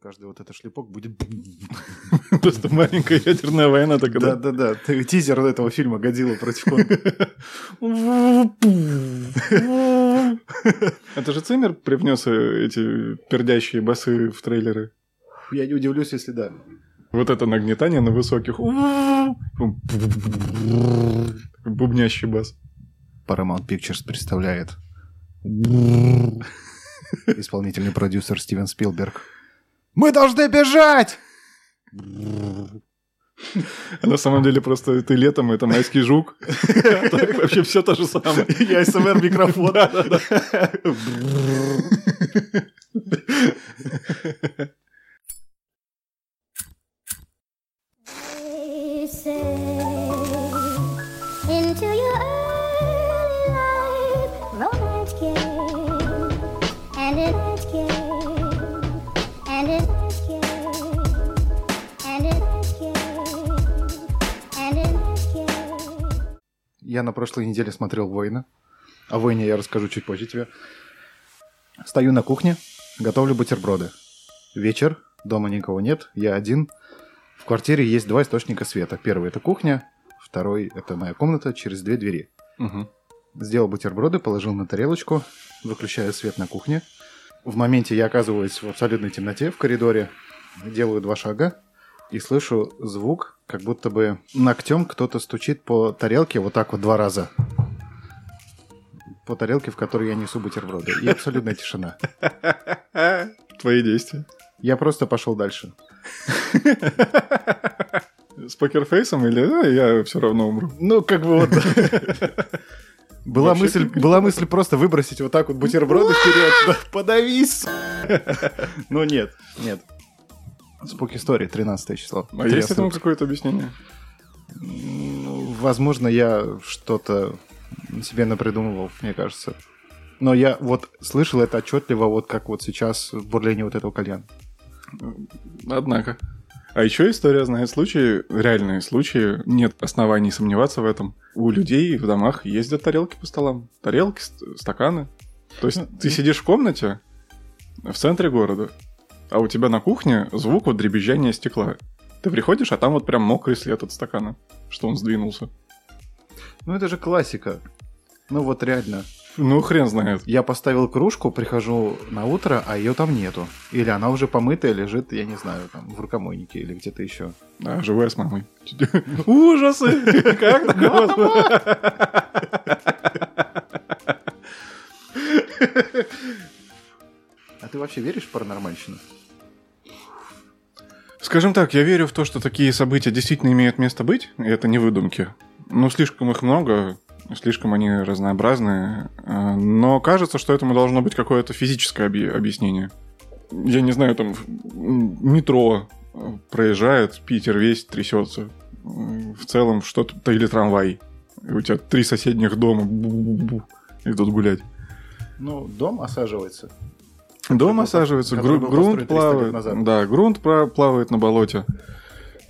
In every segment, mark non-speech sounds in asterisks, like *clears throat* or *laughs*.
Каждый вот этот шлепок будет... *laughs* Просто маленькая ядерная война такая. Да-да-да, тизер этого фильма «Годзилла против Конга». *laughs* Это же Циммер привнес э, эти пердящие басы в трейлеры. Я не удивлюсь, если да. Вот это нагнетание на высоких. Бубнящий бас. Paramount Pictures представляет *laughs* исполнительный продюсер Стивен Спилберг. Мы должны бежать! А на самом деле просто ты летом, это майский жук. *laughs* Вообще все то же самое. Я СМР микрофон. Into Я на прошлой неделе смотрел «Войны». О «Войне» я расскажу чуть позже тебе. Стою на кухне, готовлю бутерброды. Вечер, дома никого нет, я один. В квартире есть два источника света. Первый – это кухня, второй – это моя комната через две двери. Мгм. Сделал бутерброды, положил на тарелочку, выключаю свет на кухне. В моменте я оказываюсь в абсолютной темноте в коридоре, делаю два шага и слышу звук, как будто бы ногтем кто-то стучит по тарелке вот так вот два раза. По тарелке, в которой я несу бутерброды. И абсолютная тишина. Твои действия. Я просто пошел дальше. С покерфейсом или «А, я все равно умру? Ну, как бы вот... Была Вообще мысль, была мысль просто выбросить вот так вот бутерброды вперед. Да, Подавись! Но нет, нет. Спук истории, 13 число. А есть этому какое-то объяснение? Ну, Возможно, я что-то себе напридумывал, мне кажется. Но я вот слышал это отчетливо, вот как вот сейчас в бурлении вот этого кальяна. Однако. А еще история знает случаи, реальные случаи, нет оснований сомневаться в этом. У людей в домах ездят тарелки по столам. Тарелки, ст- стаканы. То есть ты сидишь в комнате в центре города, а у тебя на кухне звук вот дребезжания стекла. Ты приходишь, а там вот прям мокрый след от стакана, что он сдвинулся. Ну, это же классика. Ну, вот реально. Ну, хрен знает. Я поставил кружку, прихожу на утро, а ее там нету. Или она уже помытая лежит, я не знаю, там, в рукомойнике или где-то еще. Да, живая с мамой. *laughs* Ужасы! *laughs* Как такое? *laughs* А ты вообще веришь в паранормальщину? Скажем так, я верю в то, что такие события действительно имеют место быть, и это не выдумки. Ну, слишком их много, слишком они разнообразные, э, но кажется, что этому должно быть какое-то физическое объ- объяснение. Я не знаю, там метро э, проезжает, Питер весь трясется. В целом что-то, или трамвай. И у тебя три соседних дома бу-бу-бу, идут гулять. Ну, дом осаживается. Дом осаживается, гру- грунт построен 300 лет плавает. Да, грунт плавает на болоте.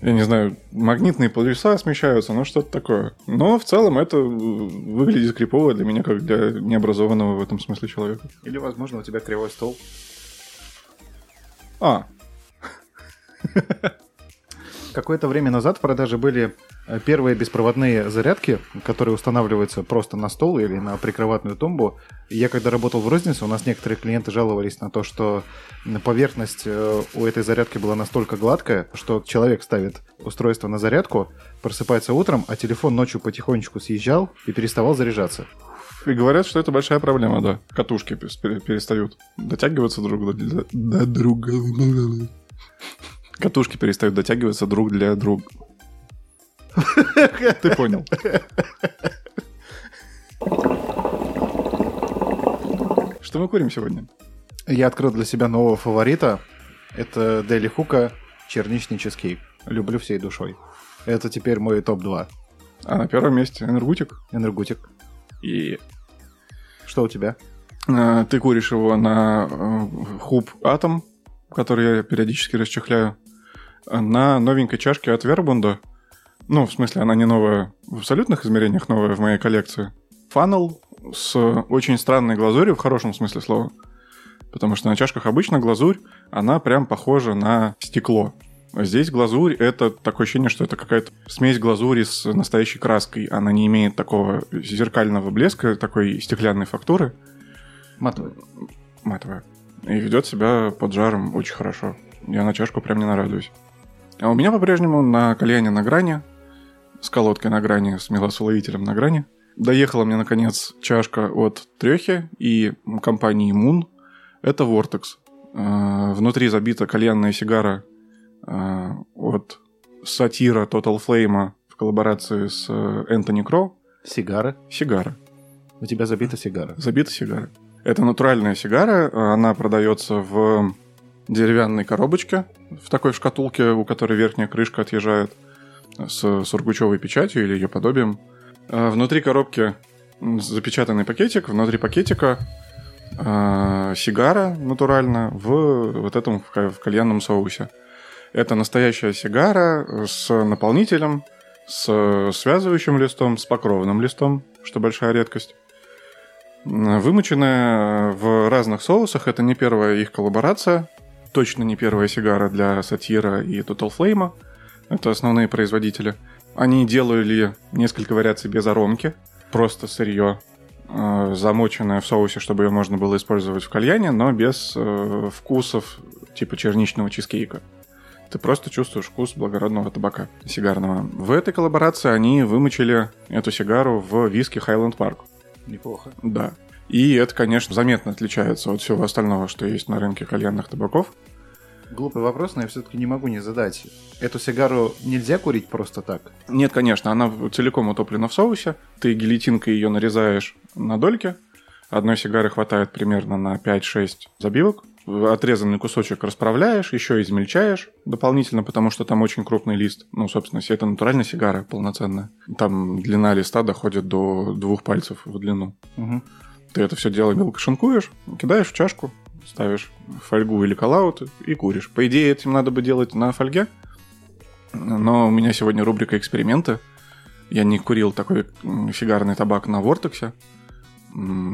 Я не знаю, магнитные полюса смещаются, ну что-то такое. Но в целом это выглядит крипово для меня, как для необразованного в этом смысле человека. Или, возможно, у тебя кривой стол. А, Какое-то время назад в продаже были первые беспроводные зарядки, которые устанавливаются просто на стол или на прикроватную тумбу. Я когда работал в рознице, у нас некоторые клиенты жаловались на то, что поверхность э, у этой зарядки была настолько гладкая, что человек ставит устройство на зарядку, просыпается утром, а телефон ночью потихонечку съезжал и переставал заряжаться. и говорят, что это большая проблема, да. Катушки перестают дотягиваться друг до, до друга. Катушки перестают дотягиваться друг для друга. Ты понял. Что мы курим сегодня? Я открыл для себя нового фаворита. Это Дели Хука черничный чизкейк. Люблю всей душой. Это теперь мой топ-2. А на первом месте энергутик. Энергутик. И Что у тебя? э, ты куришь его на э, хуб Атом, который я периодически расчехляю, э, на новенькой чашке от Вербунда. Ну, в смысле, она не новая в абсолютных измерениях, новая в моей коллекции. Фанел с очень странной глазурью, в хорошем смысле слова. Потому что на чашках обычно глазурь, она прям похожа на стекло. А Здесь глазурь — это такое ощущение, что это какая-то смесь глазури с настоящей краской. Она не имеет такого зеркального блеска, такой стеклянной фактуры, Матовый. матовая. И ведет себя под жаром очень хорошо. Я на чашку прям не нарадуюсь. А у меня по-прежнему на кальяне на грани, с колодкой на грани, с мелосуловителем на грани. Доехала мне, наконец, чашка от Трехи и компании Moon. Это Vortex. Э, Внутри забита кальянная сигара э, от сатира Total Flame в коллаборации с Энтони Кроу. Сигары. Сигара. У тебя забита сигара. Забита сигара. Это натуральная сигара. Она продается в деревянной коробочке, в такой шкатулке, у которой верхняя крышка отъезжает с сургучевой печатью или ее подобием. А Внутри коробки запечатанный пакетик, внутри пакетика а, сигара натурально в вот этом в ка- в кальянном соусе. Это настоящая сигара с наполнителем, с связывающим листом, с покровным листом, что большая редкость. Вымоченная в разных соусах, это не первая их коллаборация, точно не первая сигара для Сатира и Total Flame. Это основные производители. Они делали несколько вариаций без аромки, просто сырье, э, замоченное в соусе, чтобы ее можно было использовать в кальяне, но без э, вкусов типа черничного чизкейка. Ты просто чувствуешь вкус благородного табака сигарного. В этой коллаборации они вымочили эту сигару в виски Highland Park. Неплохо. Да. И это, конечно, заметно отличается от всего остального, что есть на рынке кальянных табаков. Глупый вопрос, но я все-таки не могу не задать. Эту сигару нельзя курить просто так? Нет, конечно, она целиком утоплена в соусе. Ты гильотинкой ее нарезаешь на дольки. Одной сигары хватает примерно на 5-6 забивок. Отрезанный кусочек расправляешь, еще измельчаешь дополнительно, потому что там очень крупный лист. Ну, собственно, если это натуральная сигара полноценная. Там длина листа доходит до двух пальцев в длину. Угу. Ты это все дело мелко шинкуешь, кидаешь в чашку, ставишь фольгу или коллаут и куришь. По идее, этим надо бы делать на фольге. Но у меня сегодня рубрика «Эксперименты». Я не курил такой м, сигарный табак на Вортексе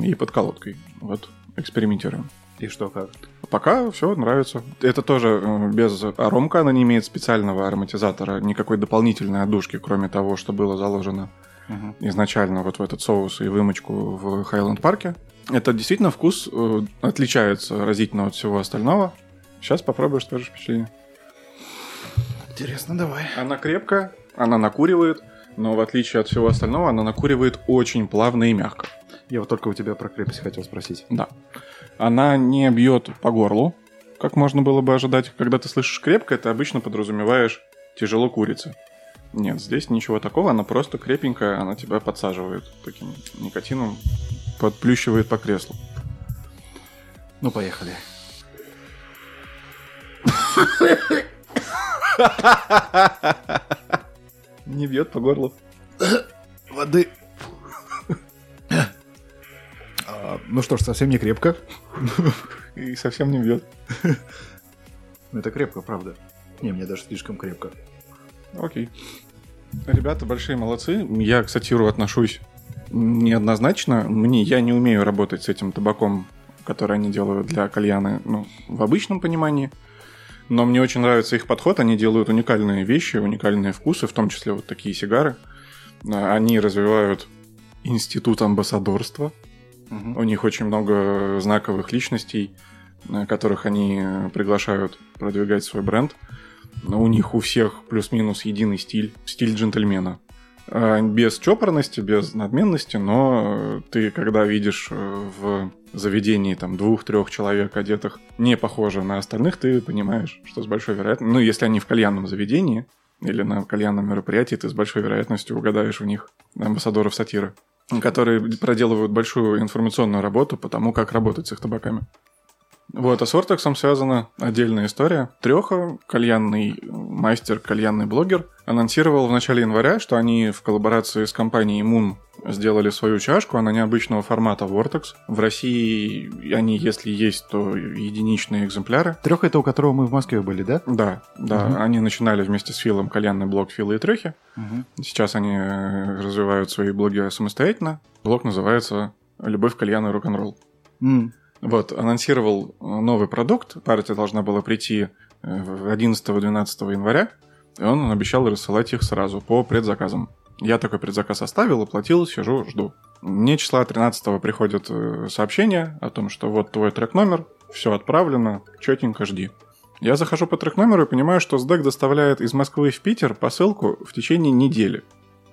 и под колодкой. Вот, экспериментируем. И что как? Пока все нравится. Это тоже э, без аромка, она не имеет специального ароматизатора, никакой дополнительной отдушки, кроме того, что было заложено Мгм. изначально вот в этот соус и вымочку в Хайленд парке. Это действительно вкус э, отличается разительно от всего остального. Сейчас попробуешь, скажешь впечатление. Интересно, давай. Она крепкая, она накуривает, но в отличие от всего остального, она накуривает очень плавно и мягко. Я вот только у тебя про крепость хотел спросить. Да. Она не бьет по горлу, как можно было бы ожидать. Когда ты слышишь крепко, ты обычно подразумеваешь тяжело курица. Нет, здесь ничего такого, она просто крепенькая, она тебя подсаживает таким никотином, подплющивает по креслу. Ну, поехали. Не бьет по горлу. Воды. А, ну что ж, совсем не крепко. И совсем не бьет. Ну, это крепко, правда. Не, мне даже слишком крепко. Окей. Ребята большие молодцы. Я к сатиру отношусь неоднозначно. Мне, я не умею работать с этим табаком, который они делают для кальяна, ну, в обычном понимании. Но мне очень нравится их подход. Они делают уникальные вещи, уникальные вкусы, в том числе вот такие сигары. А, Они развивают институт амбассадорства. Мгм. У них очень много знаковых личностей, э, которых они э, приглашают продвигать свой бренд. Но У них у всех плюс-минус единый стиль, стиль джентльмена. Э, Без чопорности, без надменности, но э, ты, когда видишь э, в заведении там двух-трех человек одетых не похоже на остальных, ты понимаешь, что с большой вероятностью... Ну, если они в кальянном заведении или на кальянном мероприятии, ты с большой вероятностью угадаешь в них амбассадоров сатиры которые проделывают большую информационную работу по тому, как работать с их табаками. Вот, а с Ортексом связана отдельная история. Треха, кальянный мастер, кальянный блогер, анонсировал в начале января, что они в коллаборации с компанией Moon сделали свою чашку, она необычного формата Vortex. В России они, если есть, то единичные экземпляры. Трех это у которого мы в Москве были, да? Да, да, Мгм. они начинали вместе с Филом кальянный блог Фила и Трехи. Угу. Сейчас они развивают свои блоги самостоятельно. Блог называется «Любовь, кальян и рок-н-ролл». Вот, анонсировал э, новый продукт. Партия должна была прийти э, в 11-12 января. И он обещал рассылать их сразу по предзаказам. Я такой предзаказ оставил, оплатил, сижу, жду. Мне числа 13 приходит э, сообщение о том, что вот твой трек-номер, все отправлено, четенько жди. Я захожу по трек-номеру и понимаю, что СДЭК доставляет из Москвы в Питер посылку в течение недели.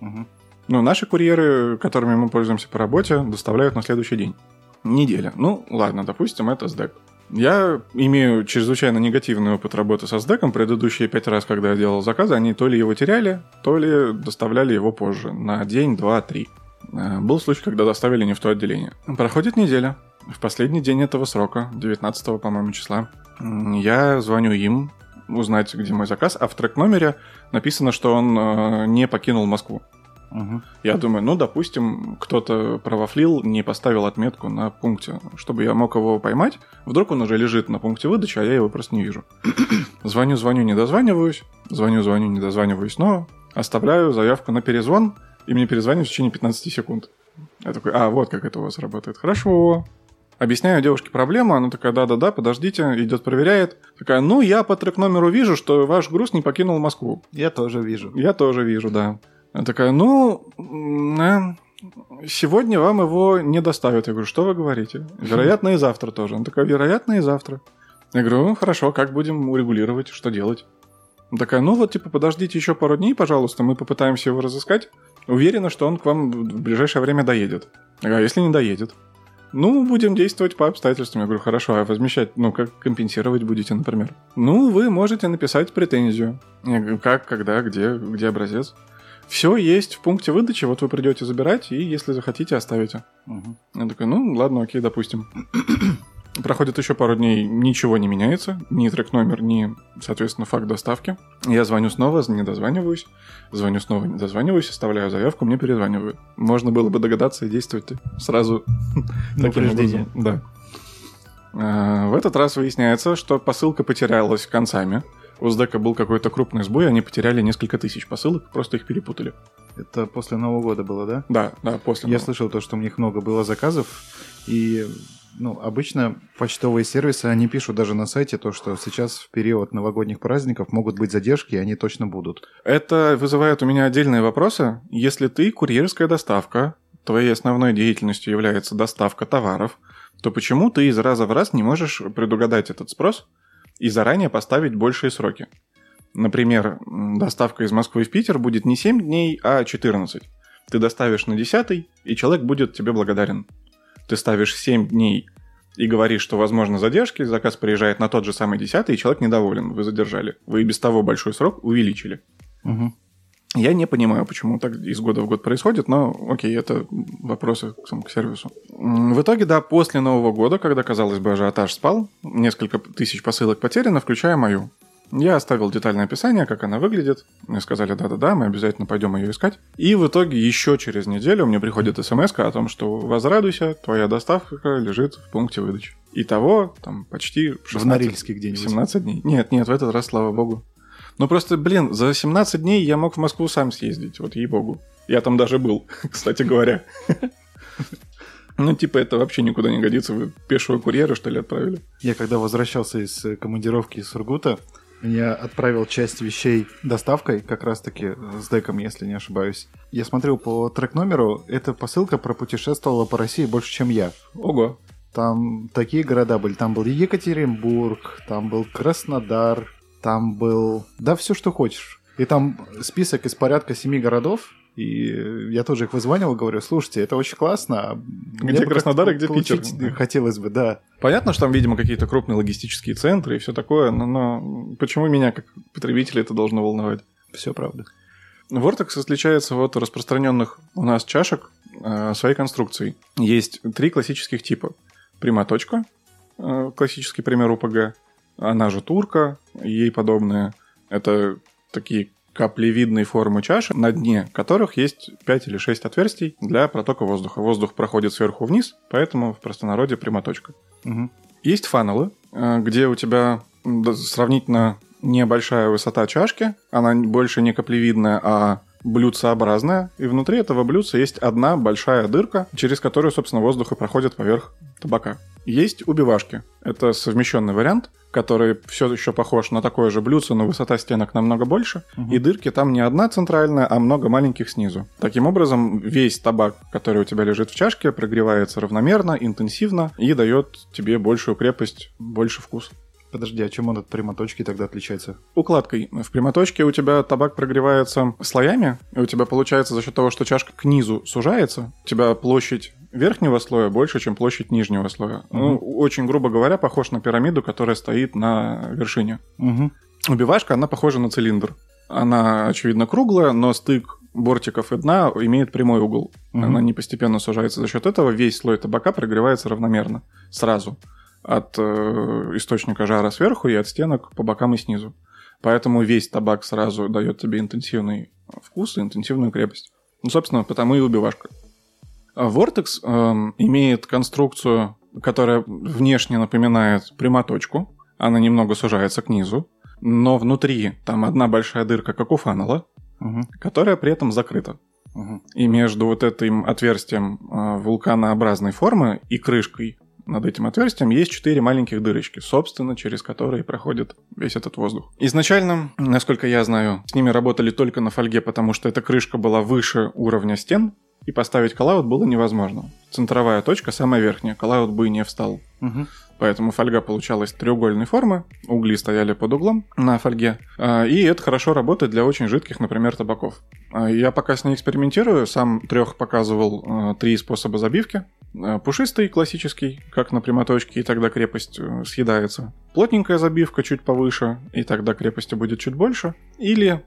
Мгм. Ну, наши курьеры, которыми мы пользуемся по работе, доставляют на следующий день. Неделя. Ну, ладно, допустим, это SDEC. Я имею чрезвычайно негативный опыт работы со SDEC. Предыдущие пять раз, когда я делал заказы, они то ли его теряли, то ли доставляли его позже, на день, два, три. Э, Был случай, когда доставили не в то отделение. Проходит неделя. В последний день этого срока, 19 по-моему, числа, я звоню им узнать, где мой заказ, а в трек-номере написано, что он э, не покинул Москву. Мгм. Я думаю, ну, допустим, кто-то провафлил, не поставил отметку на пункте, чтобы я мог его поймать. Вдруг он уже лежит на пункте выдачи, а я его просто не вижу. *clears throat* звоню, звоню, не дозваниваюсь. Звоню, звоню, не дозваниваюсь снова. Оставляю заявку на перезвон, и мне перезвонят в течение 15 секунд. Я такой, а, вот как это у вас работает. Хорошо. Объясняю девушке проблему, она такая, да-да-да, подождите, идет, проверяет. Такая, ну, я по трек-номеру вижу, что ваш груз не покинул Москву. Я тоже вижу. Я тоже вижу, да. Она такая, ну, э, сегодня вам его не доставят. Я говорю, что вы говорите? Вероятно, и завтра тоже. Она такая, вероятно, и завтра. Я говорю, ну, хорошо, как будем урегулировать, что делать? Она такая, ну вот, типа, подождите еще пару дней, пожалуйста, мы попытаемся его разыскать. Уверена, что он к вам в ближайшее время доедет. Я говорю, а если не доедет? Ну, будем действовать по обстоятельствам. Я говорю, хорошо, а возмещать, ну, как компенсировать будете, например? Ну, вы можете написать претензию. Я говорю, как, когда, где, где образец? Все есть в пункте выдачи, вот вы придете забирать, и если захотите, оставите. Мгм. Я такой, ну, ладно, окей, допустим. *clears throat* Проходит еще пару дней, ничего не меняется, ни трек-номер, ни, соответственно, факт доставки. Я звоню снова, не дозваниваюсь, звоню снова, не дозваниваюсь, оставляю заявку, мне перезванивают. Можно было бы догадаться и действовать сразу *laughs* таким образом. Да. А, В этот раз выясняется, что посылка потерялась концами. У СДЭКа был какой-то крупный сбой, они потеряли несколько тысяч посылок, просто их перепутали. Это после Нового года было, да? Да, да, после. Я Нового. слышал то, что у них много было заказов, и ну, обычно почтовые сервисы, они пишут даже на сайте то, что сейчас в период новогодних праздников могут быть задержки, и они точно будут. Это вызывает у меня отдельные вопросы. Если ты курьерская доставка, твоей основной деятельностью является доставка товаров, то почему ты из раза в раз не можешь предугадать этот спрос и заранее поставить большие сроки? Например, доставка из Москвы в Питер будет не 7 дней, а 14. Ты доставишь на 10, и человек будет тебе благодарен. Ты ставишь 7 дней и говоришь, что возможно задержки, заказ приезжает на тот же самый 10, и человек недоволен, вы задержали. Вы и без того большой срок увеличили. Мгм. Я не понимаю, почему так из года в год происходит, но окей, это вопросы к, к сервису. В итоге, да, после Нового года, когда, казалось бы, ажиотаж спал, несколько тысяч посылок потеряно, включая мою. Я оставил детальное описание, как она выглядит. Мне сказали, да-да-да, мы обязательно пойдем ее искать. И в итоге еще через неделю мне приходит смс о том, что возрадуйся, твоя доставка лежит в пункте выдачи. Итого, там, почти В 16 Норильске где-нибудь. 17 дней. Нет, нет, в этот раз, слава богу. Ну просто, блин, за 17 дней я мог в Москву сам съездить, вот ей-богу. Я там даже был, *laughs* кстати говоря. *laughs* Ну, типа, это вообще никуда не годится. Вы пешего курьера, что ли, отправили? Я когда возвращался из э, командировки из Сургута, я отправил часть вещей доставкой, как раз-таки с деком, если не ошибаюсь. Я смотрел по трек-номеру, эта посылка пропутешествовала по России больше, чем я. Ого. Там такие города были. Там был Екатеринбург, там был Краснодар, там был... Да, все, что хочешь. И там список из порядка семи городов. И я тоже их вызванивал, говорю, слушайте, это очень классно. а Где Краснодар и где Питер?» Хотелось бы, да. Понятно, что там, видимо, какие-то крупные логистические центры и все такое, но, но почему меня, как потребителя, это должно волновать? Все правда. Vortex отличается от распространенных у нас чашек э, своей конструкцией. Есть три классических типа. Прямоточка, э, классический пример УПГ, она же турка, и ей подобные. Это такие каплевидные формы чаши, на дне которых есть 5 или 6 отверстий для протока воздуха. Воздух проходит сверху вниз, поэтому в простонародье прямоточка. Мгм. Есть фанелы, э, где у тебя сравнительно небольшая высота чашки, она больше не каплевидная, а блюдцеобразное, и внутри этого блюдца есть одна большая дырка, через которую, собственно, воздух и проходит поверх табака. Есть убивашки. Это совмещенный вариант, который все еще похож на такое же блюдце, но высота стенок намного больше. И дырки там не одна центральная, а много маленьких снизу. Таким образом, весь табак, который у тебя лежит в чашке, прогревается равномерно, интенсивно и дает тебе большую крепость, больше вкус. Подожди, а чем он от прямоточки тогда отличается? Укладкой. В прямоточке у тебя табак прогревается слоями, и у тебя получается за счет того, что чашка к низу сужается, у тебя площадь верхнего слоя больше, чем площадь нижнего слоя. Ну, очень грубо говоря, похож на пирамиду, которая стоит на вершине. Угу. Убивашка, она похожа на цилиндр. Она, очевидно, круглая, но стык бортиков и дна имеет прямой угол. Мгм. Она не постепенно сужается. За счет этого весь слой табака прогревается равномерно, сразу. От э, источника жара сверху и от стенок по бокам и снизу. Поэтому весь табак сразу дает тебе интенсивный вкус и интенсивную крепость. Ну, собственно, потому и убивашка. А Vortex эм, имеет конструкцию, которая внешне напоминает прямоточку. Она немного сужается к низу. Но внутри там одна большая дырка, как у фанела, Угу. которая при этом закрыта. Угу. И между вот этим отверстием э, вулканообразной формы и крышкой над этим отверстием есть четыре маленьких дырочки, собственно, через которые проходит весь этот воздух. Изначально, насколько я знаю, с ними работали только на фольге, потому что эта крышка была выше уровня стен, и поставить коллаут было невозможно. Центровая точка самая верхняя, коллаут бы не встал. Угу. Поэтому фольга получалась треугольной формы, угли стояли под углом на фольге, а, и это хорошо работает для очень жидких, например, табаков. А, Я пока с ней экспериментирую, сам трех показывал а, три способа забивки. Пушистый, классический, как на прямоточке, и тогда крепость э, съедается. Плотненькая забивка чуть повыше, и тогда крепости будет чуть больше. Или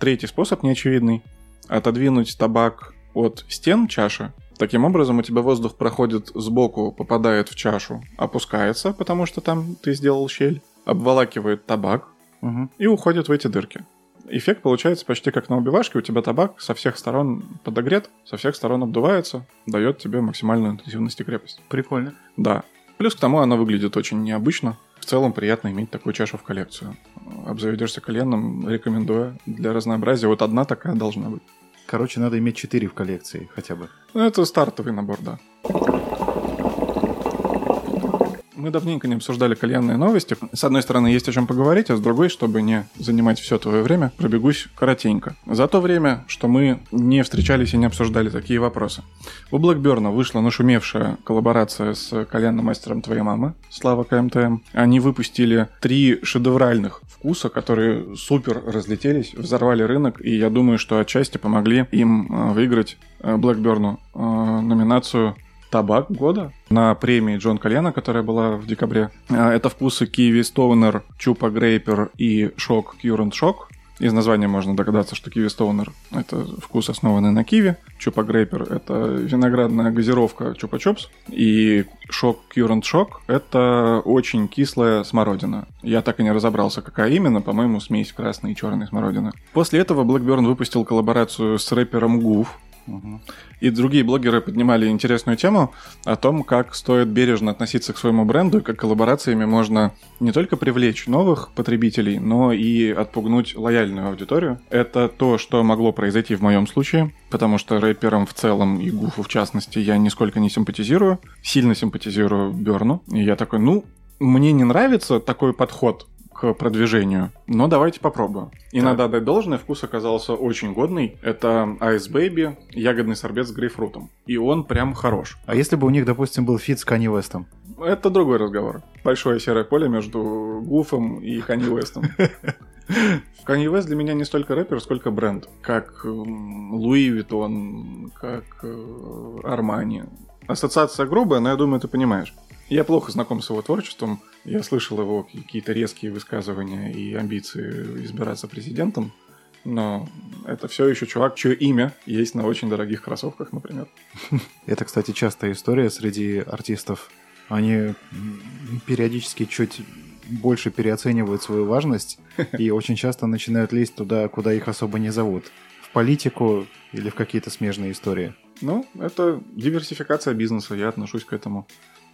третий способ, неочевидный, отодвинуть табак от стен чаши, Таким образом, у тебя воздух проходит сбоку, попадает в чашу, опускается, потому что там ты сделал щель, обволакивает табак Угу. и уходит в эти дырки. Эффект получается почти как на убивашке. У тебя табак со всех сторон подогрет, со всех сторон обдувается, дает тебе максимальную интенсивность и крепость. Прикольно. Да. Плюс к тому она выглядит очень необычно. В целом приятно иметь такую чашу в коллекцию. Обзаведешься коленом, рекомендую. Для разнообразия вот одна такая должна быть. Короче, надо иметь 4 в коллекции хотя бы. Ну, это стартовый набор, да. Мы давненько не обсуждали кальянные новости. С одной стороны, есть о чем поговорить, а с другой, чтобы не занимать все твое время, пробегусь коротенько. За то время, что мы не встречались и не обсуждали такие вопросы. У Блэкберна вышла нашумевшая коллаборация с кальянным мастером твоей мамы, Слава КМТМ. Они выпустили три шедевральных вкуса, которые супер разлетелись, взорвали рынок, и я думаю, что отчасти помогли им э, выиграть э, Блэкберну э, номинацию табак года на премии Джон Кальяна, которая была в декабре. А, Это вкусы Киви Стоунер, Чупа Грейпер и Шок Кьюрент Шок. Из названия можно догадаться, что Киви Стоунер – это вкус, основанный на киви. Чупа Грейпер – это виноградная газировка Чупа Чопс. И Шок Кьюрент Шок – это очень кислая смородина. Я так и не разобрался, какая именно. По-моему, смесь красной и черной смородины. После этого Blackburn выпустил коллаборацию с рэпером Гуф. И другие блогеры поднимали интересную тему о том, как стоит бережно относиться к своему бренду и как коллаборациями можно не только привлечь новых потребителей, но и отпугнуть лояльную аудиторию. Это то, что могло произойти в моем случае, потому что рэперам в целом и Гуфу в частности я нисколько не симпатизирую, сильно симпатизирую Берну. И я такой, ну, мне не нравится такой подход к продвижению, но давайте попробуем. И Так. надо отдать должное, вкус оказался очень годный. Это Ice Baby, ягодный сорбет с грейпфрутом. И он прям хорош. А если бы у них, допустим, был фит с Канье Вестом? Это другой разговор. Большое серое поле между Гуфом и Канье Уэстом. *laughs* Канье Уэст для меня не столько рэпер, сколько бренд. Как эм, Louis Vuitton, как э, Армани. Ассоциация грубая, но я думаю, ты понимаешь. Я плохо знаком с его творчеством. Я слышал его какие-то резкие высказывания и амбиции избираться президентом. Но это все еще чувак, чье имя есть на очень дорогих кроссовках, например. *laughs* Это, кстати, частая история среди артистов. Они периодически чуть больше переоценивают свою важность *laughs* и очень часто начинают лезть туда, куда их особо не зовут. В политику или в какие-то смежные истории. Ну, это диверсификация бизнеса, я отношусь к этому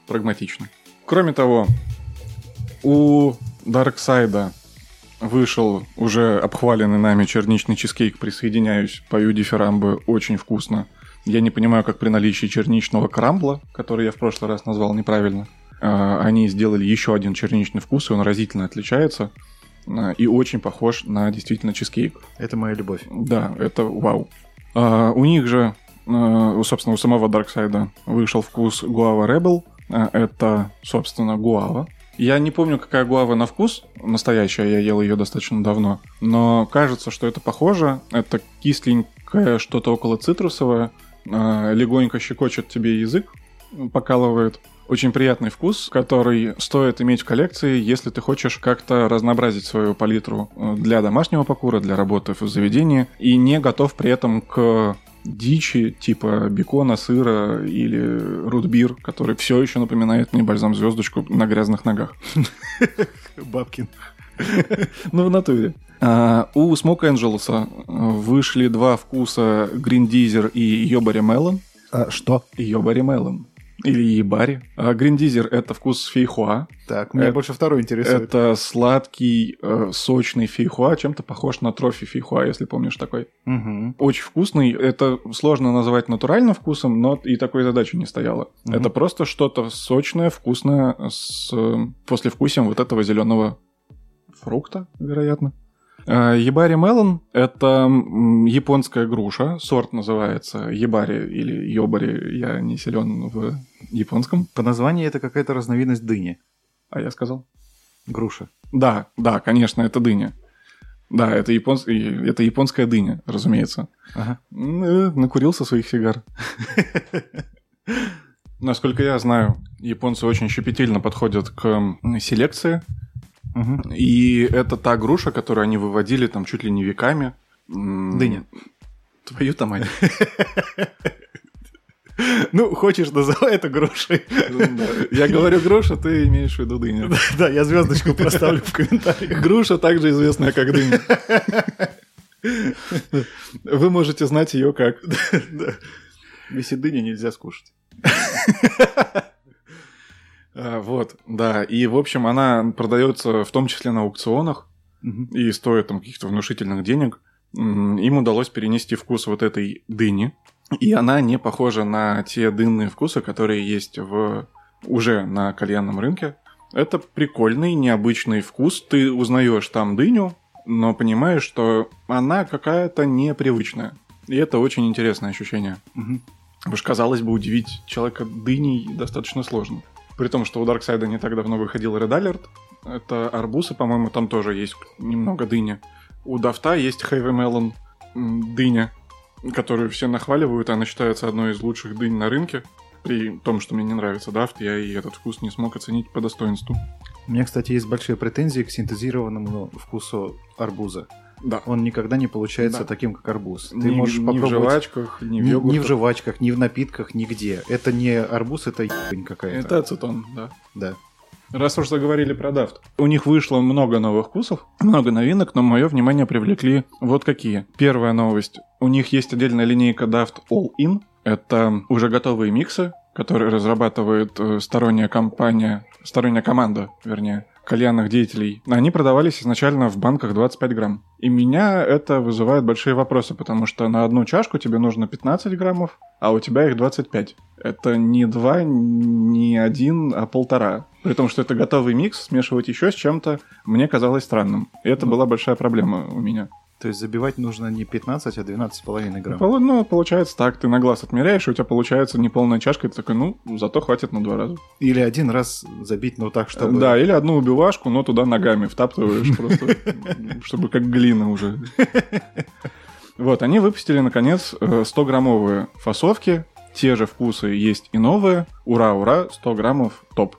прагматично. Кроме того, у Дарксайда вышел уже обхваленный нами черничный чизкейк. Присоединяюсь, пою дифирамбы, очень вкусно. Я не понимаю, как при наличии черничного крамбла, который я в прошлый раз назвал неправильно, а, они сделали еще один черничный вкус, и он разительно отличается. а, И очень похож на действительно чизкейк. Это моя любовь. Да, это вау. А, у них же, собственно, у самого Дарксайда вышел вкус Guava Rebel. А, это, собственно, гуава. Я не помню, какая гуава на вкус настоящая, я ел ее достаточно давно. Но кажется, что это похоже. Это кисленькое, что-то около цитрусовое. а, Легонько щекочет тебе язык, покалывает. Очень приятный вкус, который стоит иметь в коллекции, если ты хочешь как-то разнообразить свою палитру э, для домашнего покура, для работы в заведении, и не готов при этом к дичи типа бекона, сыра или рутбир, который все еще напоминает мне бальзам звездочку на грязных ногах. *laughs* Бабкин. *laughs* Ну, в натуре. А, у Smoke Angel's вышли два вкуса Green Deezer и Йобари Мелон. А, что? Йобари Мелон. Или Ебари. А Deezer — это вкус фейхуа. Так, меня Это- больше второй интересует. Это сладкий, э, сочный фейхуа, чем-то похож на трофи фейхуа, если помнишь такой. Мгм. Очень вкусный. Это сложно назвать натуральным вкусом, но и такой задачи не стояло. Мгм. Это просто что-то сочное, вкусное, с э, послевкусием вот этого зеленого фрукта, вероятно. Э, Ебари Мелон – это японская груша, сорт называется Ебари или Йобари, я не силен в японском, По названию это какая-то разновидность дыни. а я сказал? Груша. Да, да, конечно, это дыня. Да, это, японс... это японская дыня, разумеется. Ага. Э, Накурился своих сигар. *laughs* Насколько я знаю, японцы очень щепетильно подходят к селекции. Мгм. И это та груша, которую они выводили там чуть ли не веками. Дыня. Твою-то мать. *laughs* Ну, хочешь, называй это грушей. Я говорю груша, ты имеешь в виду дыня. *laughs* Да, я звездочку проставлю в комментариях. Груша также известная как дыня. Вы можете знать ее как. *laughs* Если дыни нельзя скушать. А, Вот, да. И, в общем, она продается в том числе на аукционах и стоит там каких-то внушительных денег. Им удалось перенести вкус вот этой дыни. И она не похожа на те дынные вкусы, которые есть в уже на кальянном рынке. Это прикольный, необычный вкус. Ты узнаешь там дыню, но понимаешь, что она какая-то непривычная. И это очень интересное ощущение. Мгм. Потому что, казалось бы, удивить человека дыней достаточно сложно. При том, что у Дарксайда не так давно выходил Red Alert. Это арбуз, и, по-моему, там тоже есть немного дыни. У Дафта есть Heavy Melon дыня, которую все нахваливают, она считается одной из лучших дынь на рынке. При том, что мне не нравится Дафт, я и этот вкус не смог оценить по достоинству. У меня, кстати, есть большие претензии к синтезированному вкусу арбуза. Да. Он никогда не получается Да. таким, как арбуз. Ты Ни, можешь ни в попробовать... жвачках, ни в йогуртах. ни в жвачках, ни в напитках, нигде. Это не арбуз, это ебань какая-то. Это ацетон, да. Да. Раз уж заговорили про Дафт. У них вышло много новых вкусов, много новинок, но мое внимание привлекли вот какие. Первая новость. У них есть отдельная линейка Daft All In. Это уже готовые миксы, которые разрабатывает э, сторонняя компания, сторонняя команда, вернее, кальянных деятелей. Они продавались изначально в банках 25 грамм. И меня это вызывает большие вопросы, потому что на одну чашку тебе нужно 15 граммов, а у тебя их 25. Это не два, не один, а полтора. При том, что это готовый микс, смешивать еще с чем-то, мне казалось странным. И это была большая проблема у меня. То есть забивать нужно не 15, а 12,5 грамм. Полу- Ну, получается так, ты на глаз отмеряешь, и у тебя получается неполная чашка, и ты такой, ну, зато хватит на два раза. Или один раз забить, но так, чтобы... Да, или одну убивашку, но туда ногами втаптываешь просто, чтобы как глина уже. *laughs* Вот, они выпустили, наконец, 100-граммовые фасовки. Те же вкусы есть и новые. Ура, ура, 100 граммов топ.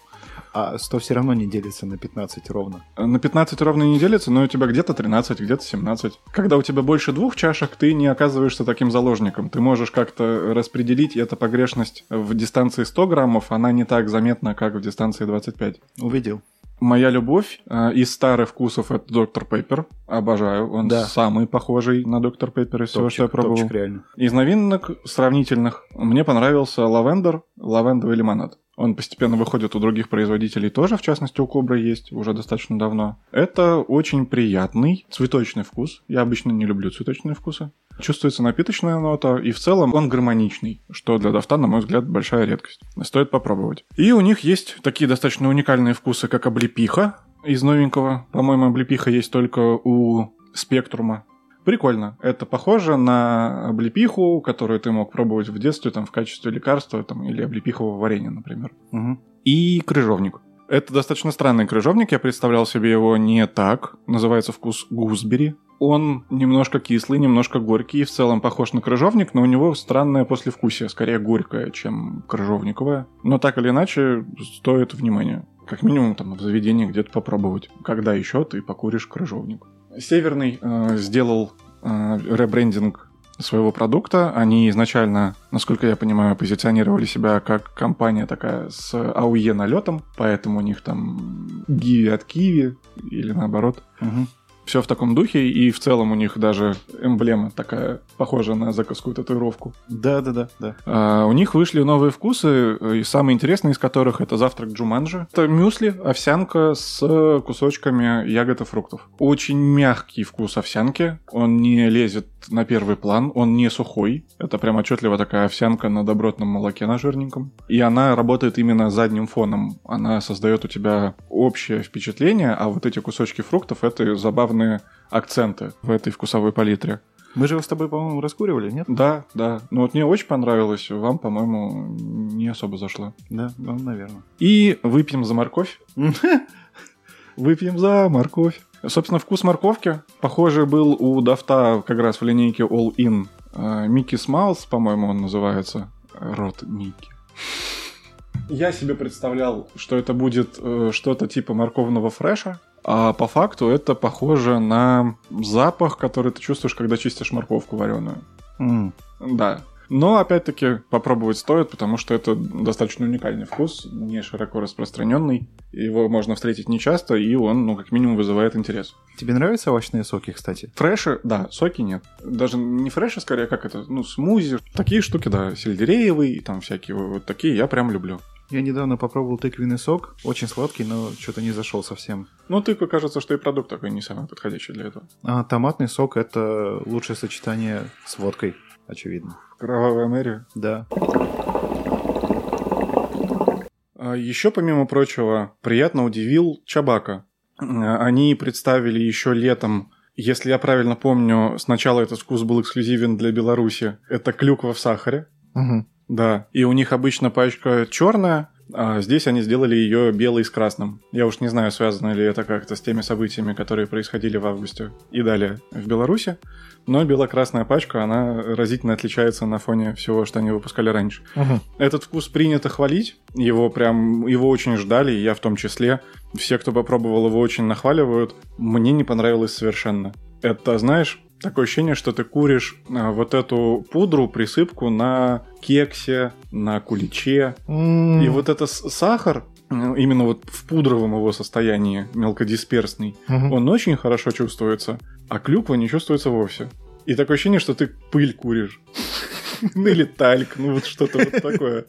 А 100 все равно не делится на 15 ровно. На 15 ровно не делится, но у тебя где-то 13, где-то 17. Когда у тебя больше двух чашек, ты не оказываешься таким заложником. Ты можешь как-то распределить, и эта погрешность в дистанции 100 граммов, она не так заметна, как в дистанции 25. Увидел. Моя любовь э, из старых вкусов это Доктор Пеппер. Обожаю. Он Да. самый похожий на Доктор Пеппер из всего, Топчик, что я пробовал. топчик реально. Из новинок сравнительных мне понравился лавендер, лавендовый лимонад. Он постепенно выходит у других производителей тоже, в частности, у Кобры есть уже достаточно давно. Это очень приятный цветочный вкус. Я обычно не люблю цветочные вкусы. Чувствуется напиточная нота, и в целом он гармоничный, что для дафта, на мой взгляд, большая редкость. Стоит попробовать. И у них есть такие достаточно уникальные вкусы, как облепиха из новенького. По-моему, облепиха есть только у Спектрума. Прикольно. Это похоже на облепиху, которую ты мог пробовать в детстве там, в качестве лекарства там, или облепихового варенья, например. Мгм. И крыжовник. Это достаточно странный крыжовник, я представлял себе его не так. Называется вкус гузбери. Он немножко кислый, немножко горький, в целом похож на крыжовник, но у него странное послевкусие, скорее горькое, чем крыжовниковое. Но так или иначе, стоит внимания. Как минимум там в заведении где-то попробовать. Когда еще ты покуришь крыжовник. Северный э, сделал э, ребрендинг своего продукта. Они изначально, насколько я понимаю, позиционировали себя как компания такая с АУЕ налетом, поэтому у них там Гиви от Киви или наоборот. Мгм. Все в таком духе, и в целом у них даже эмблема такая, похожая на заковскую татуировку. Да, да, да, да. А, у них вышли новые вкусы, и самый интересный из которых это завтрак Джуманджи. Это мюсли, овсянка с кусочками ягод и фруктов. Очень мягкий вкус овсянки, он не лезет на первый план, он не сухой. Это прям отчетливо такая овсянка на добротном молоке на жирненьком. И она работает именно задним фоном. Она создает у тебя общее впечатление, а вот эти кусочки фруктов это забавные акценты в этой вкусовой палитре. Мы же его с тобой, по-моему, раскуривали, нет? Да, да. Ну вот мне очень понравилось, вам, по-моему, не особо зашло. Да, ну, наверное. И выпьем за морковь. *laughs* Выпьем за морковь. Собственно, вкус морковки похожий был у Дафта как раз в линейке All In. Э, Микки Смаус, по-моему, он называется. Рот Микки. Я себе представлял, что это будет э, что-то типа морковного фреша, а по факту это похоже на запах, который ты чувствуешь, когда чистишь морковку вареную. М. Да. Но, опять-таки, попробовать стоит, потому что это достаточно уникальный вкус, не широко распространенный. Его можно встретить нечасто, и он, ну, как минимум, вызывает интерес. Тебе нравятся овощные соки, кстати? Фреши, да, соки нет. Даже не фреши, скорее, как это, ну, смузи. Такие штуки, да, сельдереевый, и там всякие вот такие я прям люблю. Я недавно попробовал тыквенный сок. Очень сладкий, но что-то не зашел совсем. Ну, тыква, кажется, что и продукт такой не самый подходящий для этого. А томатный сок это лучшее сочетание с водкой, очевидно. Кровавая Мэри. Да. А Еще, помимо прочего, приятно удивил Чабака. Они представили еще летом, если я правильно помню, сначала этот вкус был эксклюзивен для Беларуси. Это клюква в сахаре. Мгм. Да. И у них обычно пачка черная, а здесь они сделали ее белой с красным. Я уж не знаю, связано ли это как-то с теми событиями, которые происходили в августе и далее в Беларуси. Но бело-красная пачка, она разительно отличается на фоне всего, что они выпускали раньше. Мгм. Этот вкус принято хвалить, его прям, его очень ждали, я в том числе. Все, кто попробовал его, очень нахваливают. Мне не понравилось совершенно. Это, знаешь, такое ощущение, что ты куришь а, вот эту пудру, присыпку на кексе, на куличе. М. И вот это сахар, э, именно вот в пудровом его состоянии, мелкодисперсный, Мгм. он очень хорошо чувствуется, а клюква не чувствуется вовсе. И такое ощущение, что ты пыль куришь. Ну *laughs* или тальк, ну вот что-то вот такое.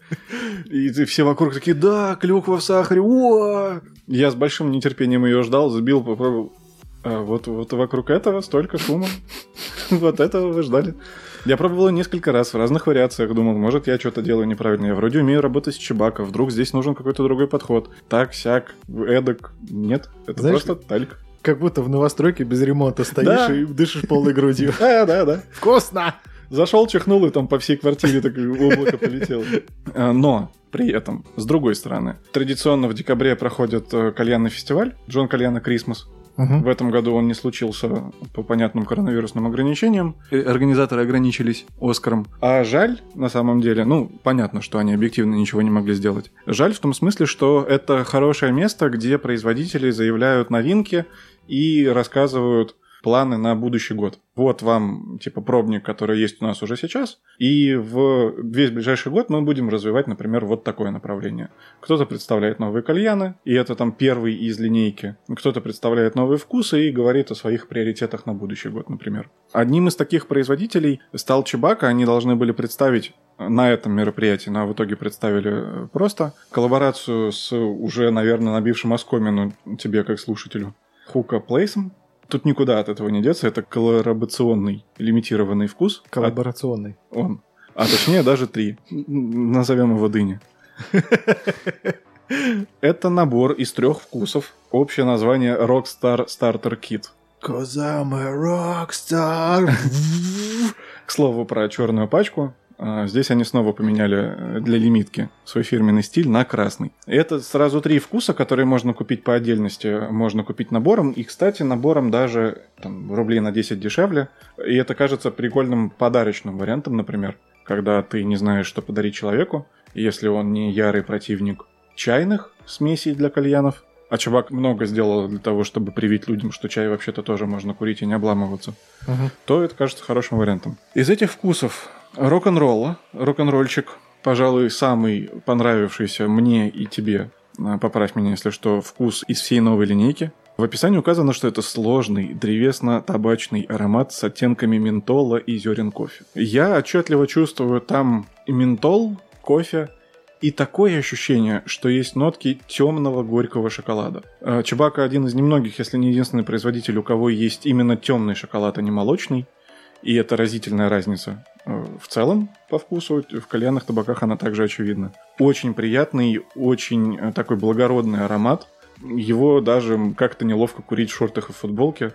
И все вокруг такие, да, клюква в сахаре, о! Я с большим нетерпением ее ждал, забил, попробовал. А вот, вот вокруг этого столько шума. *laughs* Вот этого вы ждали. Я пробовал несколько раз в разных вариациях. Думал, может, я что-то делаю неправильно. Я вроде умею работать с чебака. Вдруг здесь нужен какой-то другой подход. Так, сяк, эдак. Нет, это Знаешь, просто тальк. Как будто в новостройке без ремонта стоишь Да. и дышишь полной грудью. *laughs* Да, да, да. Вкусно! Зашел, чихнул, и там по всей квартире так облако полетело. А, Но при этом, с другой стороны, традиционно в декабре проходит э, кальянный фестиваль Джон Кальяна Крисмас. Мгм. В этом году он не случился по понятным коронавирусным ограничениям. Организаторы ограничились Оскаром. А жаль, на самом деле, ну, понятно, что они объективно ничего не могли сделать. Жаль в том смысле, что это хорошее место, где производители заявляют новинки и рассказывают планы на будущий год. Вот вам, типа, пробник, который есть у нас уже сейчас, и в весь ближайший год мы будем развивать, например, вот такое направление. Кто-то представляет новые кальяны, и это там первый из линейки. Кто-то представляет новые вкусы и говорит о своих приоритетах на будущий год, например. Одним из таких производителей стал Чебака. Они должны были представить на этом мероприятии, но в итоге представили просто коллаборацию с уже, наверное, набившим оскомину тебе как слушателю Хука Плейсом. Тут никуда от этого не деться, это коллаборационный лимитированный вкус. Коллаборационный. Он. А точнее даже три. Назовем его дыни. Это набор из трех вкусов. Общее название Rockstar Starter Kit. Cause I'm a rockstar. К слову про черную пачку. А, Здесь они снова поменяли э, для лимитки свой фирменный стиль на красный. И Это сразу три вкуса, которые можно купить по отдельности, можно купить набором. И, кстати, набором даже там, рублей на 10 дешевле. И это кажется прикольным подарочным вариантом, например, когда ты не знаешь, что подарить человеку, если он не ярый противник чайных смесей для кальянов. А чувак много сделал для того, чтобы привить людям, что чай вообще-то тоже можно курить и не обламываться Мгм. то это кажется хорошим вариантом. Из этих вкусов рок-н-ролла, рок-н-ролльчик, пожалуй, самый понравившийся мне и тебе, а, поправь меня, если что, вкус из всей новой линейки. В описании указано, что это сложный древесно-табачный аромат с оттенками ментола и зерен кофе. Я отчетливо чувствую там и ментол, кофе, и такое ощущение, что есть нотки темного горького шоколада. Э, Чебака один из немногих, если не единственный производитель, у кого есть именно темный шоколад, а не молочный. И это разительная разница. Э, В целом, по вкусу, в кальянных табаках она также очевидна. Очень приятный, очень э, такой благородный аромат. Его даже как-то неловко курить в шортах и футболке.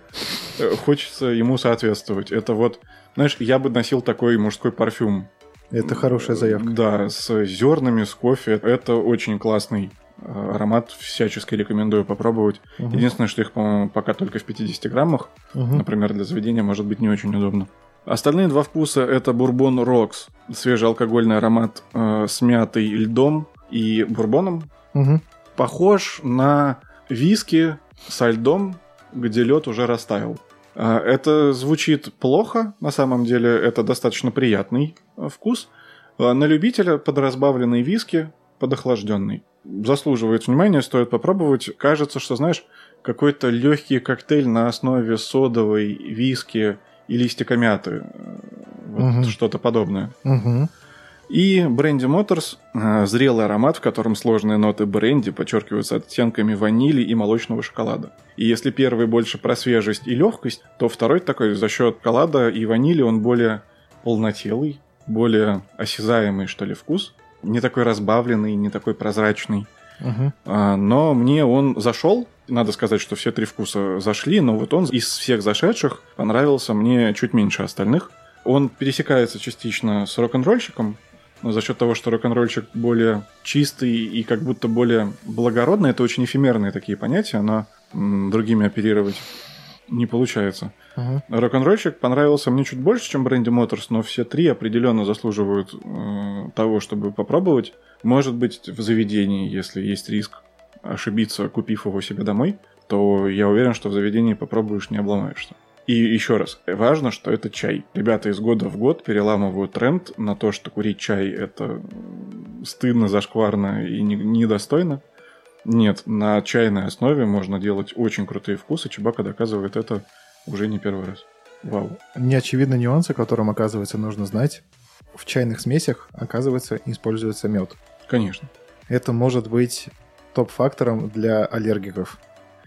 Э, Хочется ему соответствовать. Это вот, знаешь, я бы носил такой мужской парфюм Это хорошая заявка. да, с зернами, с кофе. Это очень классный аромат. Всячески рекомендую попробовать. Мгм. Единственное, что их, по-моему, пока только в 50 граммах. Мгм. Например, для заведения может быть не очень удобно. Остальные два вкуса это бурбон Рокс. Свежий алкогольный аромат э, с мятой, льдом и бурбоном. Мгм. Похож на виски со льдом, где лед уже растаял. А, Это звучит плохо, на самом деле это достаточно приятный э, вкус. А На любителя подразбавленный виски, подохлажденный. Заслуживает внимания, стоит попробовать. Кажется, что, знаешь, какой-то легкий коктейль на основе содовой, виски и листика мяты. Э, Вот Мгм. что-то подобное. Мгм. И Бренди Моторс – зрелый аромат, в котором сложные ноты бренди подчеркиваются оттенками ванили и молочного шоколада. И если первый больше про свежесть и легкость, то второй такой за счет шоколада и ванили он более полнотелый, более осязаемый, что ли, вкус. Не такой разбавленный, не такой прозрачный. А, Но мне он зашел. Надо сказать, что все три вкуса зашли, но вот он из всех зашедших понравился мне чуть меньше остальных. Он пересекается частично с рок-н-ролльщиком, но за счет того, что рок-н-ролльщик более чистый и как будто более благородный, это очень эфемерные такие понятия, но м, другими оперировать не получается. Мгм. Рок-н-ролльщик понравился мне чуть больше, чем Бренди Моторс, но все три определенно заслуживают э, того, чтобы попробовать. Может быть, в заведении, если есть риск ошибиться, купив его себе домой, то я уверен, что в заведении попробуешь, не обломаешься. И еще раз, важно, что это чай. Ребята из года в год переламывают тренд на то, что курить чай это стыдно, зашкварно и не- недостойно. Нет, на чайной основе можно делать очень крутые вкусы. Чебака доказывает это уже не первый раз. Вау. Неочевидный нюанс, о котором, оказывается, нужно знать. В чайных смесях, оказывается, используется мед. Конечно. Это может быть топ-фактором для аллергиков.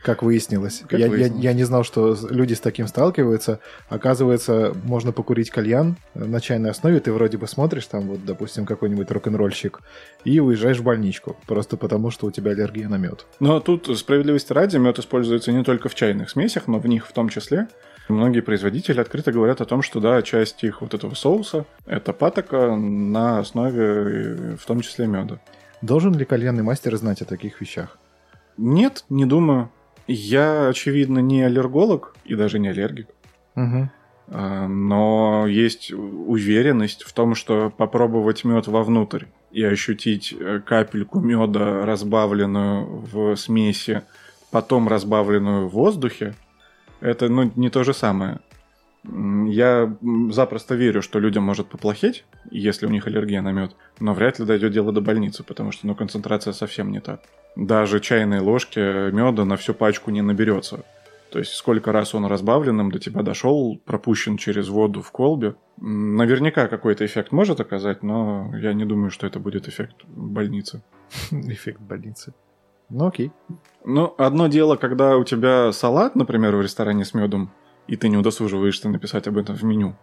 Как выяснилось. Как я, я- выяснилось. я не знал, что люди с таким сталкиваются. Оказывается, можно покурить кальян на чайной основе. Ты вроде бы смотришь, там вот, допустим, какой-нибудь рок-н-ролльщик, и уезжаешь в больничку. Просто потому, что у тебя аллергия на мед. Но тут справедливости ради, мед используется не только в чайных смесях, но в них в том числе. Многие производители открыто говорят о том, что да, часть их вот этого соуса – это патока на основе в том числе меда. Должен ли кальянный мастер знать о таких вещах? Нет, не думаю. Я, очевидно, не аллерголог и даже не аллергик. А, но есть уверенность в том, что попробовать мед вовнутрь и ощутить э, капельку меда, разбавленную в смеси, потом разбавленную в воздухе, это ну, не то же самое. Я запросто верю, что людям может поплохеть, если у них аллергия на мед, но вряд ли дойдет дело до больницы, потому что ну, концентрация совсем не та. Даже чайной ложки меда на всю пачку не наберется. То есть сколько раз он разбавленным до тебя дошел, пропущен через воду в колбе. Наверняка какой-то эффект может оказать, но я не думаю, что это будет эффект больницы. *laughs* Эффект больницы. Ну окей. Ну, одно дело, когда у тебя салат, например, в ресторане с медом, и ты не удосуживаешься написать об этом в меню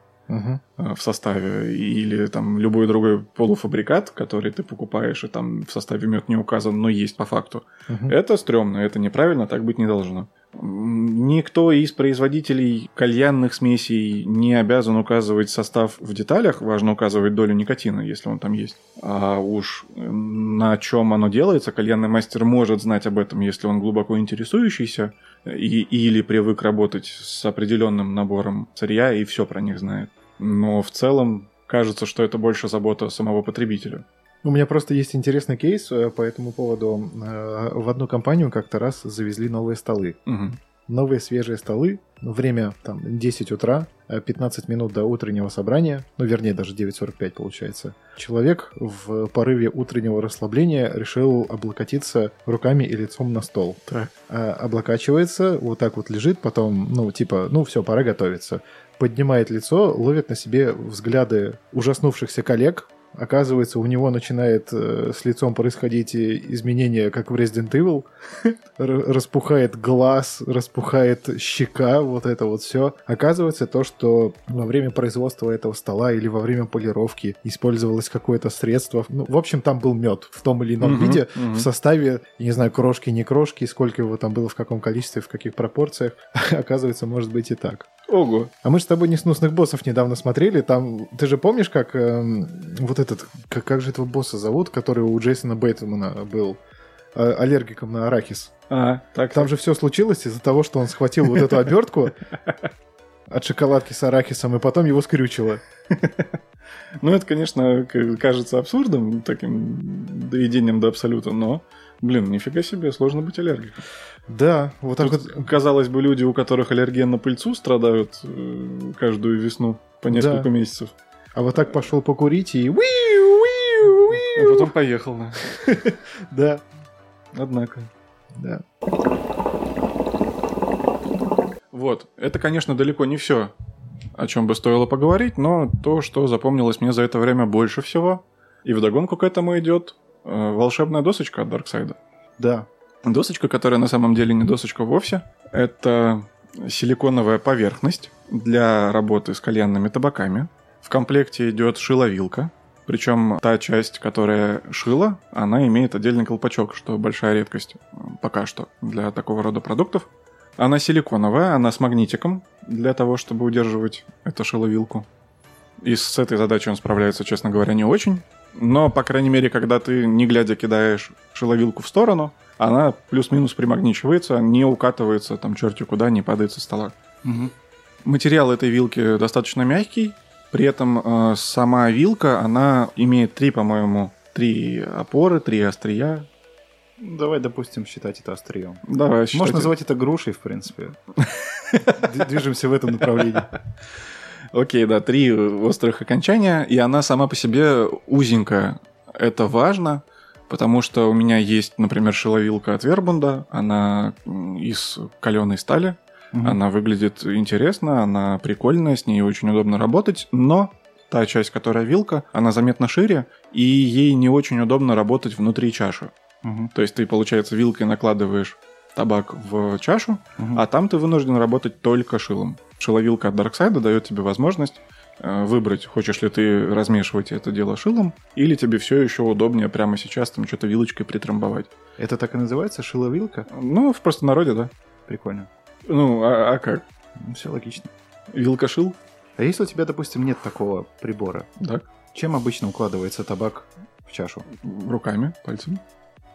э, в составе, или там любой другой полуфабрикат, который ты покупаешь, и там в составе мед не указан, но есть по факту. Мгм. Это стрёмно, это неправильно, так быть не должно. Никто из производителей кальянных смесей не обязан указывать состав в деталях, важно указывать долю никотина, если он там есть. А уж э, на чем оно делается, кальянный мастер может знать об этом, если он глубоко интересующийся и, или привык работать с определенным набором сырья и все про них знает. Но в целом кажется, что это больше забота самого потребителя. У меня просто есть интересный кейс э, по этому поводу. Э, В одну компанию как-то раз завезли новые столы. Мгм. Новые свежие столы. Время там 10 утра, э, 15 минут до утреннего собрания. Ну, вернее, даже 9.45 получается. Человек в порыве утреннего расслабления решил облокотиться руками и лицом на стол. Так. А, облокачивается, вот так вот лежит, потом, ну, типа, ну, все, пора готовиться. Поднимает лицо, ловит на себе взгляды ужаснувшихся коллег. Оказывается, у него начинает э, с лицом происходить э, изменения, как в Resident Evil. *laughs* Распухает глаз, распухает щека, вот это вот все. Оказывается, то, что во время производства этого стола или во время полировки использовалось какое-то средство. Ну, в общем, там был мед в том или ином виде, в составе, не знаю, крошки, не крошки, сколько его там было, в каком количестве, в каких пропорциях. *laughs* Оказывается, может быть и так. Ого. А мы же с тобой несносных боссов недавно смотрели. Там, ты же помнишь, как эм, вот этот, как, как же этого босса зовут, который у Джейсона Бейтмана был э, аллергиком на арахис? А, так, Там же все случилось из-за того, что он схватил вот эту обертку от шоколадки с арахисом, и потом его скрючило. *laughs* Ну, это, конечно, кажется абсурдом, таким доведением до абсолюта, но, блин, нифига себе, сложно быть аллергиком. Да, вот так Тут, вот. казалось бы, люди, у которых аллергия на пыльцу, страдают э, каждую весну по несколько Да. месяцев. А вот так пошел покурить и... А потом поехал, да. *laughs* Да, Однако. да. Вот, это, конечно, далеко не все, о чем бы стоило поговорить, но то, что запомнилось мне за это время больше всего, и вдогонку к этому идет э, волшебная досочка от Дарксайда. Да. Досочка, которая на самом деле не досочка вовсе, это силиконовая поверхность для работы с кальянными табаками. В комплекте идет шиловилка, причем та часть, которая шила, она имеет отдельный колпачок, что большая редкость пока что для такого рода продуктов. Она силиконовая, она с магнитиком для того, чтобы удерживать эту шиловилку. И с этой задачей он справляется, честно говоря, не очень. Но, по крайней мере, когда ты, не глядя, кидаешь шиловилку в сторону, она плюс-минус примагничивается, не укатывается там черти куда, не падает со стола. Материал этой вилки достаточно мягкий, при этом э, сама вилка, она имеет три, по-моему, три опоры, три острия. Давай, допустим, считать это острием. Давай, считайте. Можно называть это грушей, в принципе. Движемся в этом направлении. *laughs* Окей, да, три острых окончания, и она сама по себе узенькая. Это важно, потому что у меня есть, например, шиловилка от Вербунда, она из каленой стали, она выглядит интересно, она прикольная, с ней очень удобно работать, но та часть, которая вилка, она заметно шире, и ей не очень удобно работать внутри чаши. Мгм. То есть ты, получается, вилкой накладываешь табак в чашу, Мгм. а там ты вынужден работать только шилом. Шиловилка от Дарксайда дает тебе возможность э, выбрать, хочешь ли ты размешивать это дело шилом, или тебе все еще удобнее прямо сейчас там что-то вилочкой притрамбовать. Это так и называется? Шиловилка? Ну, в простонародье, да. Прикольно. Ну, а, а как? все логично. Вилка шил? А если у тебя, допустим, нет такого прибора, Так. чем обычно укладывается табак в чашу? Руками, пальцами.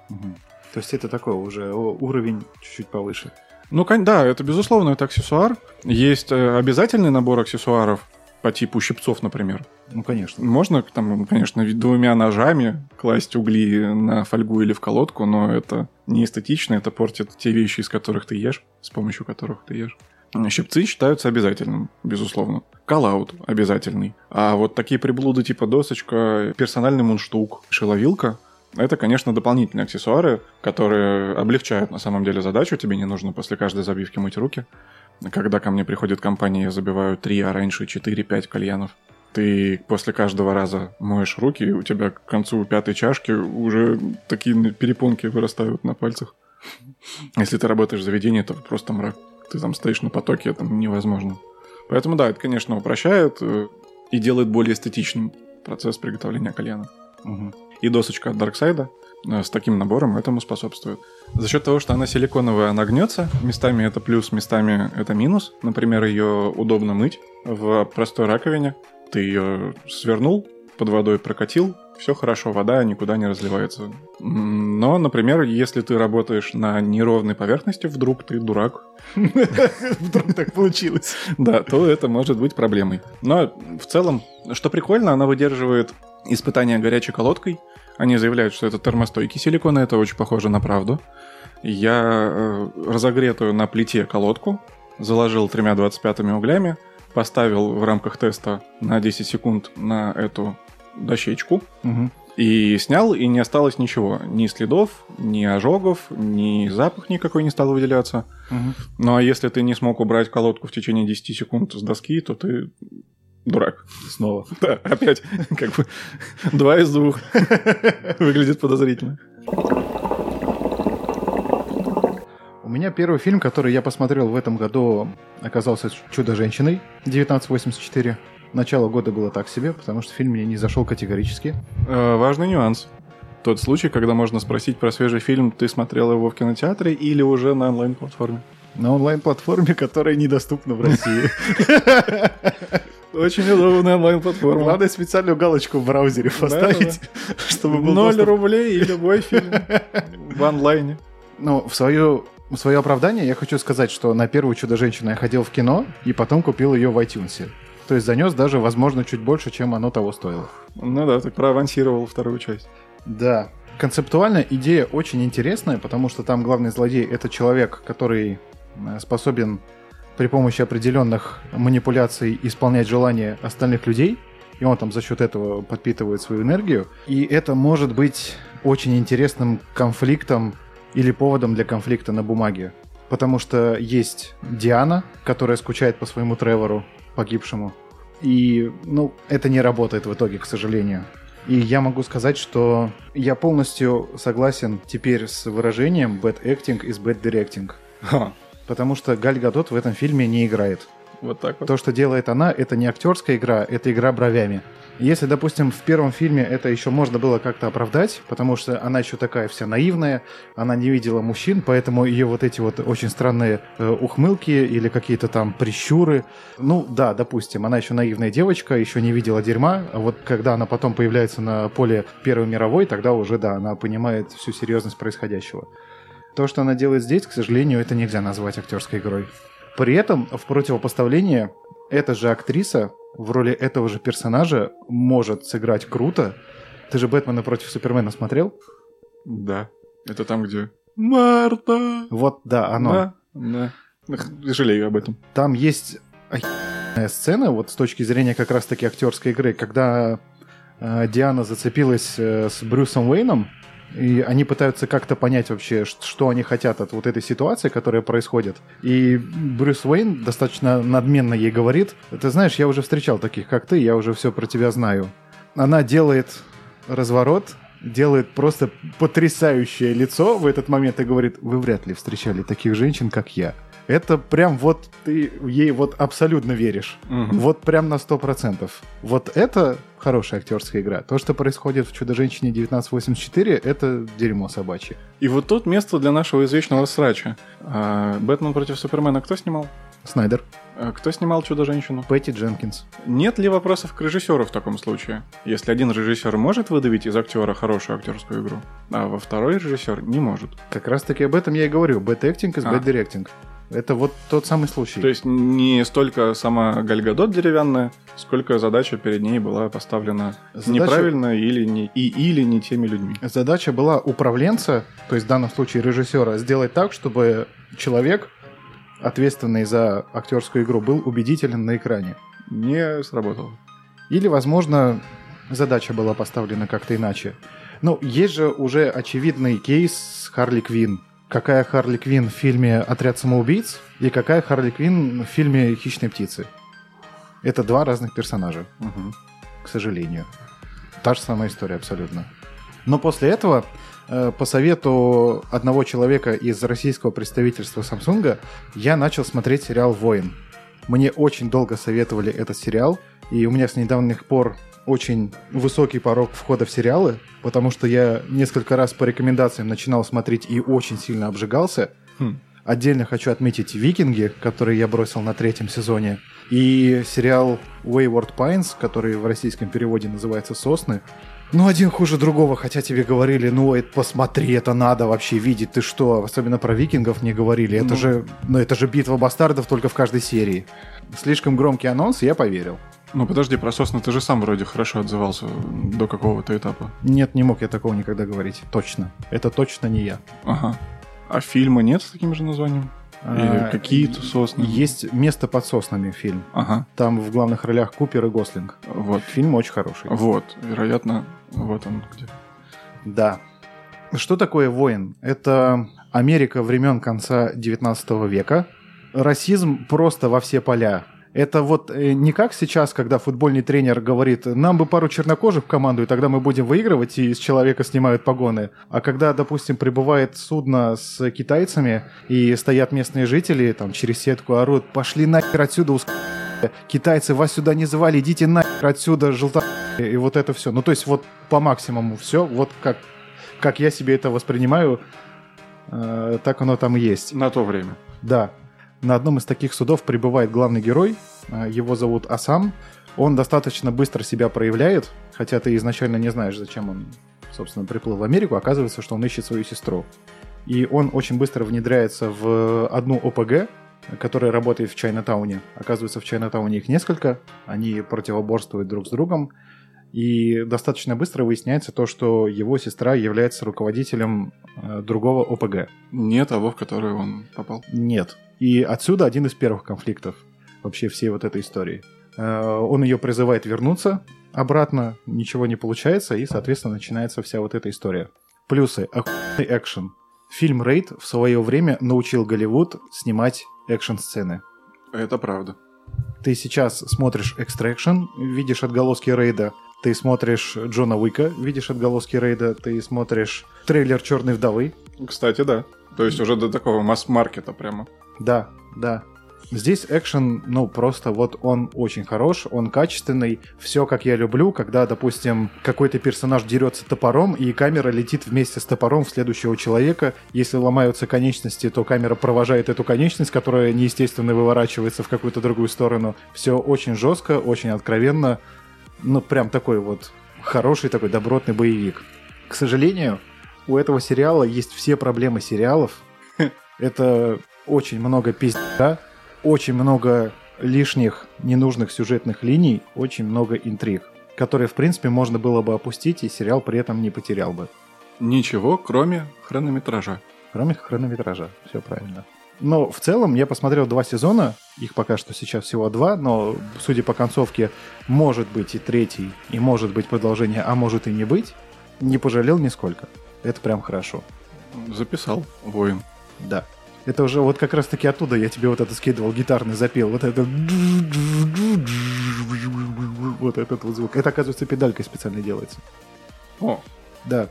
Мгм. То есть это такой уже уровень чуть-чуть повыше. Ну, да, это безусловно, это аксессуар. Есть э, обязательный набор аксессуаров по типу щипцов, например. Ну, конечно. Можно, там, конечно, двумя ножами класть угли на фольгу или в колодку, но это не эстетично, это портит те вещи, из которых ты ешь, с помощью которых ты ешь. Щипцы считаются обязательным, безусловно. Коллаут обязательный. А вот такие приблуды типа досочка, персональный мундштук, шиловилка это, конечно, дополнительные аксессуары, которые облегчают на самом деле задачу. Тебе не нужно после каждой забивки мыть руки. Когда ко мне приходит компания, я забиваю 3, а раньше 4-5 кальянов. Ты после каждого раза моешь руки, и у тебя к концу пятой чашки уже такие перепонки вырастают на пальцах. Если ты работаешь в заведении, то просто мрак. Ты там стоишь на потоке, это невозможно. Поэтому да, это, конечно, упрощает э, и делает более эстетичным процесс приготовления кальяна. Мгм. И досочка от Дарксайда с таким набором этому способствует. За счет того, что она силиконовая, она гнется. Местами это плюс, местами это минус. Например, ее удобно мыть в простой раковине. Ты ее свернул, под водой прокатил, все хорошо, вода никуда не разливается. Но, например, если ты работаешь на неровной поверхности, вдруг ты дурак, *laughs* Вдруг так получилось. да, то это может быть проблемой. Но в целом, что прикольно, она выдерживает испытания горячей колодкой. Они заявляют, что это термостойкий силикон, и это очень похоже на правду. Я э, разогретую на плите колодку, заложил тремя 25 углями, поставил в рамках теста на 10 секунд на эту дощечку Мгм. и снял, и не осталось ничего. Ни следов, ни ожогов, ни запах никакой не стал выделяться. Мгм. Ну а если ты не смог убрать колодку в течение 10 секунд с доски, то ты дурак. Снова. Да, опять, как бы, два из двух. Выглядит подозрительно. У меня первый фильм, который я посмотрел в этом году, оказался «Чудо-женщиной» 1984. Начало года было так себе, потому что фильм мне не зашел категорически. Э, Важный нюанс. Тот случай, когда можно спросить про свежий фильм, ты смотрел его в кинотеатре или уже на онлайн-платформе? На онлайн-платформе, которая недоступна в России. *laughs* Очень удобная онлайн-платформа. Главное специальную галочку в браузере поставить, *laughs* чтобы был Ноль доступ. рублей и любой фильм *laughs* в онлайне. Ну, в свое, в свое оправдание я хочу сказать, что на первую «Чудо-женщину» я ходил в кино, и потом купил ее в iTunes. То есть занес даже, возможно, чуть больше, чем оно того стоило. Ну да, так проавансировал вторую часть. Да. Концептуально идея очень интересная, потому что там главный злодей — это человек, который э, способен при помощи определенных манипуляций исполнять желания остальных людей, и он там за счет этого подпитывает свою энергию. И это может быть очень интересным конфликтом или поводом для конфликта на бумаге. Потому что есть Диана, которая скучает по своему Тревору, погибшему. И, ну, это не работает в итоге, к сожалению. И я могу сказать, что я полностью согласен теперь с выражением bad acting is bad directing. Ха, Потому что Галь Гадот в этом фильме не играет. вот так вот. То, что делает она, это не актерская игра, это игра бровями. Если, допустим, в первом фильме это еще можно было как-то оправдать, потому что она еще такая вся наивная, она не видела мужчин, поэтому ее вот эти вот очень странные э, ухмылки или какие-то там прищуры, ну да, допустим, она еще наивная девочка, еще не видела дерьма, а вот когда она потом появляется на поле Первой мировой, тогда уже, да, она понимает всю серьезность происходящего. То, что она делает здесь, к сожалению, это нельзя назвать актерской игрой. При этом, в противопоставлении, эта же актриса в роли этого же персонажа может сыграть круто. Ты же «Бэтмена против Супермена» смотрел? Да. Это там, где... Марта! Вот, да, оно. Да, да. Жалею об этом. Там есть охеренная сцена, вот с точки зрения как раз-таки актерской игры, когда э, Диана зацепилась э, с Брюсом Уэйном, и они пытаются как-то понять вообще, что они хотят от вот этой ситуации, которая происходит. И Брюс Уэйн достаточно надменно ей говорит, ты знаешь, я уже встречал таких, как ты, я уже все про тебя знаю. Она делает разворот, делает просто потрясающее лицо в этот момент и говорит, вы вряд ли встречали таких женщин, как я. Это прям вот ты ей вот абсолютно веришь. Мгм. Вот прям на 100%. Вот это хорошая актерская игра. То, что происходит в «Чудо-женщине 1984», это дерьмо собачье. И вот тут место для нашего извечного срача. А, Бэтмен против Супермена кто снимал? Снайдер. А Кто снимал Чудо-женщину? Пэтти Дженкинс. Нет ли вопросов к режиссеру в таком случае? Если один режиссер может выдавить из актера хорошую актерскую игру, а во второй режиссер не может. Как раз-таки об этом я и говорю. Bad acting is А. directing. Это вот тот самый случай. То есть не столько сама Гальгадот деревянная, сколько задача перед ней была поставлена Задача- неправильно или не, и, или не теми людьми. Задача была управленца, то есть в данном случае режиссера, сделать так, чтобы человек ответственный за актерскую игру, был убедителен на экране. Не сработало. Или, возможно, задача была поставлена как-то иначе. Ну, есть же уже очевидный кейс с Харли Квин. Какая Харли Квин в фильме «Отряд самоубийц» и какая Харли Квин в фильме «Хищные птицы». Это два разных персонажа, Мгм. к сожалению. Та же самая история абсолютно. Но после этого, э, по совету одного человека из российского представительства Samsung, я начал смотреть сериал «Воин». Мне очень долго советовали этот сериал, и у меня с недавних пор очень высокий порог входа в сериалы, потому что я несколько раз по рекомендациям начинал смотреть и очень сильно обжигался. Хм. Отдельно хочу отметить «Викинги», который я бросил на третьем сезоне, и сериал «Wayward Pines», который в российском переводе называется «Сосны». Ну, один хуже другого, хотя тебе говорили, ну, это посмотри, это надо вообще видеть, ты что? Особенно про викингов мне говорили, это Ну. же, ну, это же битва бастардов только в каждой серии. Слишком громкий анонс, я поверил. Ну подожди, про сосны ты же сам вроде хорошо отзывался до какого-то этапа. Нет, не мог я такого никогда говорить. Точно. Это точно не я. Ага. А фильма нет с таким же названием? Или А, какие-то сосны? Есть «Место под соснами» фильм. Ага. Там в главных ролях Купер и Гослинг. Вот. Фильм очень хороший. Вот. Вероятно, вот он где. Да. Что такое воин? Это Америка времен конца 19 века. Расизм просто во все поля. Это вот э, не как сейчас, когда футбольный тренер говорит, нам бы пару чернокожих в команду, и тогда мы будем выигрывать, и с человека снимают погоны. А когда, допустим, прибывает судно с китайцами, и стоят местные жители, там, через сетку орут, пошли нахер отсюда, уск... китайцы, вас сюда не звали, идите нахер отсюда, желто... И вот это все. Ну, то есть вот по максимуму все, вот как, как я себе это воспринимаю, э, так оно там и есть. На то время. Да. На одном из таких судов прибывает главный герой. э, Его зовут Асам. Он достаточно быстро себя проявляет, хотя ты изначально не знаешь, зачем он, собственно, приплыл в Америку. Оказывается, что он ищет свою сестру. И он очень быстро внедряется в одну ОПГ, которая работает в Чайнатауне. Оказывается, в Чайнатауне их несколько. Они противоборствуют друг с другом. И достаточно быстро выясняется то, что его сестра является руководителем э, другого ОПГ. Не того, в который он попал. Нет. И отсюда один из первых конфликтов вообще всей вот этой истории. Э, Он ее призывает вернуться обратно, ничего не получается, и, соответственно, начинается вся вот эта история. Плюсы. Охуенный экшен. Фильм «Рейд» в свое время научил Голливуд снимать экшн-сцены. Это правда. Ты сейчас смотришь «Extraction», видишь отголоски рейда, ты смотришь Джона Уика, видишь отголоски рейда, ты смотришь трейлер «Черной вдовы», Кстати, да. То есть уже до такого масс-маркета прямо. Да, да. Здесь экшен, ну, просто вот он очень хорош, он качественный, все как я люблю, когда, допустим, какой-то персонаж дерется топором, и камера летит вместе с топором в следующего человека. Если ломаются конечности, то камера провожает эту конечность, которая неестественно выворачивается в какую-то другую сторону. Все очень жестко, очень откровенно. Ну, прям такой вот хороший такой добротный боевик. К сожалению, у этого сериала есть все проблемы сериалов. *laughs* Это очень много пизда, очень много лишних ненужных сюжетных линий, очень много интриг, которые, в принципе, можно было бы опустить, и сериал при этом не потерял бы. Ничего, кроме хронометража. Кроме хронометража. Все правильно. Но в целом я посмотрел два сезона, их пока что сейчас всего два, но судя по концовке, может быть и третий, и может быть продолжение, а может и не быть, не пожалел нисколько. Это прям хорошо. Записал воин. Да. Это уже вот как раз таки оттуда я тебе вот это скидывал, гитарный запел, вот это... Вот этот вот звук. Это, оказывается, педалькой специально делается. О, Да.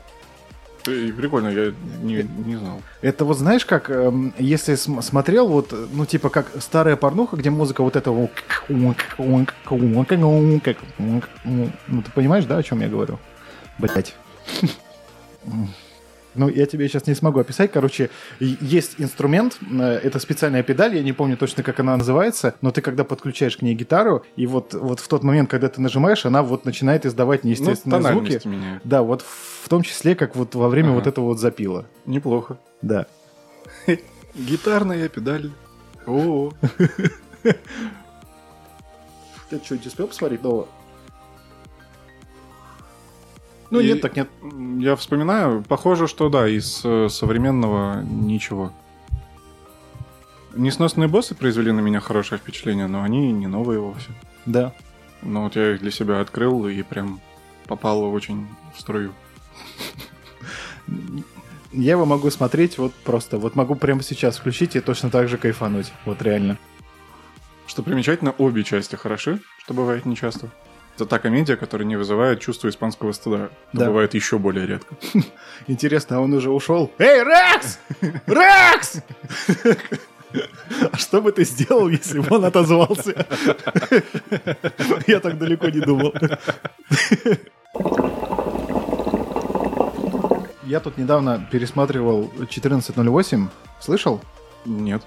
и прикольно, я не, не знал. Это вот знаешь, как эм, если см- смотрел вот, ну типа как старая порнуха, где музыка вот этого, ну ты понимаешь, да, о чем я говорю? Блять. Ну, я тебе сейчас не смогу описать. Короче, есть инструмент, э, это специальная педаль, я не помню точно, как она называется, но ты когда подключаешь к ней гитару, и вот, вот в тот момент, когда ты нажимаешь, она вот начинает издавать неестественные ну, звуки. меняют. Да, вот в том числе, как вот во время Ага. вот этого вот запила. Неплохо. Да. *laughs* Гитарная педаль. О, *laughs* Ты что, успел посмотреть нового? Ну, И- нет, так нет. я вспоминаю, похоже, что да, из э, современного ничего. Несносные боссы произвели на меня хорошее впечатление, но они не новые вовсе. Да. Но вот я их для себя открыл и прям попал очень в струю. *laughs* Я его могу смотреть вот просто, вот могу прямо сейчас включить и точно так же кайфануть. Вот реально. Что примечательно, обе части хороши, что бывает нечасто. Это та комедия, которая не вызывает чувство испанского стыда. Это Да. бывает еще более редко. *laughs* Интересно, а он уже ушел? Эй, Рекс! *laughs* Рекс! А что бы ты сделал, если бы он отозвался? *laughs* Я так далеко не думал. Я тут недавно пересматривал 1408. Слышал? Нет.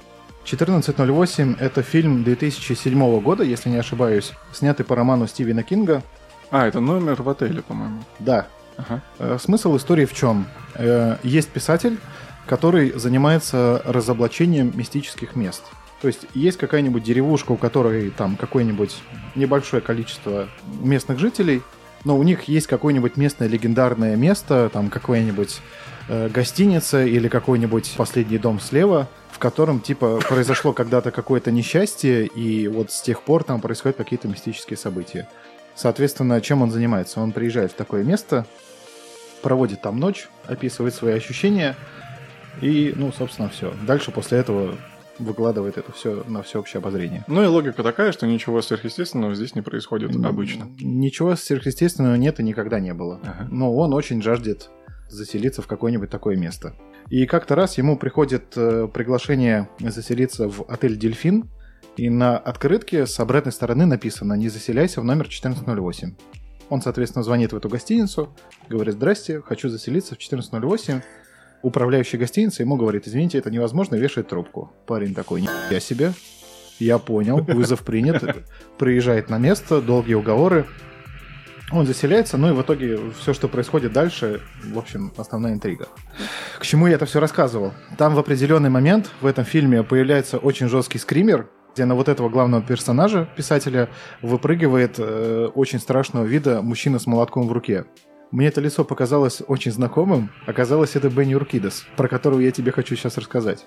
1408 — это фильм 2007 года, если не ошибаюсь, снятый по роману Стивена Кинга. А, это номер в отеле, по-моему. Да, Ага. Э, Смысл истории в чем? Э, Есть писатель, который занимается разоблачением мистических мест. То есть есть какая-нибудь деревушка, у которой там какое-нибудь небольшое количество местных жителей, но у них есть какое-нибудь местное легендарное место, там какая-нибудь э, гостиница или какой-нибудь последний дом слева, в котором типа произошло когда-то какое-то несчастье, и вот с тех пор там происходят какие-то мистические события. Соответственно, чем он занимается? Он приезжает в такое место, проводит там ночь, описывает свои ощущения, и, ну, собственно, все. Дальше после этого выкладывает это все на всеобщее обозрение. Ну и логика такая, что ничего сверхъестественного здесь не происходит обычно. Ничего сверхъестественного нет и никогда не было. Ага. Но он очень жаждет заселиться в какое-нибудь такое место. И как-то раз ему приходит э, приглашение заселиться в отель «Дельфин», и на открытке с обратной стороны написано «Не заселяйся в номер 1408». Он, соответственно, звонит в эту гостиницу, говорит «Здрасте, хочу заселиться в 1408». Управляющий гостиницы ему говорит «Извините, это невозможно», вешает трубку. Парень такой «Я себе, я понял, вызов принят». Приезжает на место, долгие уговоры. Он заселяется, ну и в итоге все, что происходит дальше, в общем, основная интрига. К чему я это все рассказывал? Там в определенный момент в этом фильме появляется очень жесткий скример, где на вот этого главного персонажа, писателя, выпрыгивает э, очень страшного вида мужчина с молотком в руке. Мне это лицо показалось очень знакомым. Оказалось, это Бенни Уркидес, про которого я тебе хочу сейчас рассказать.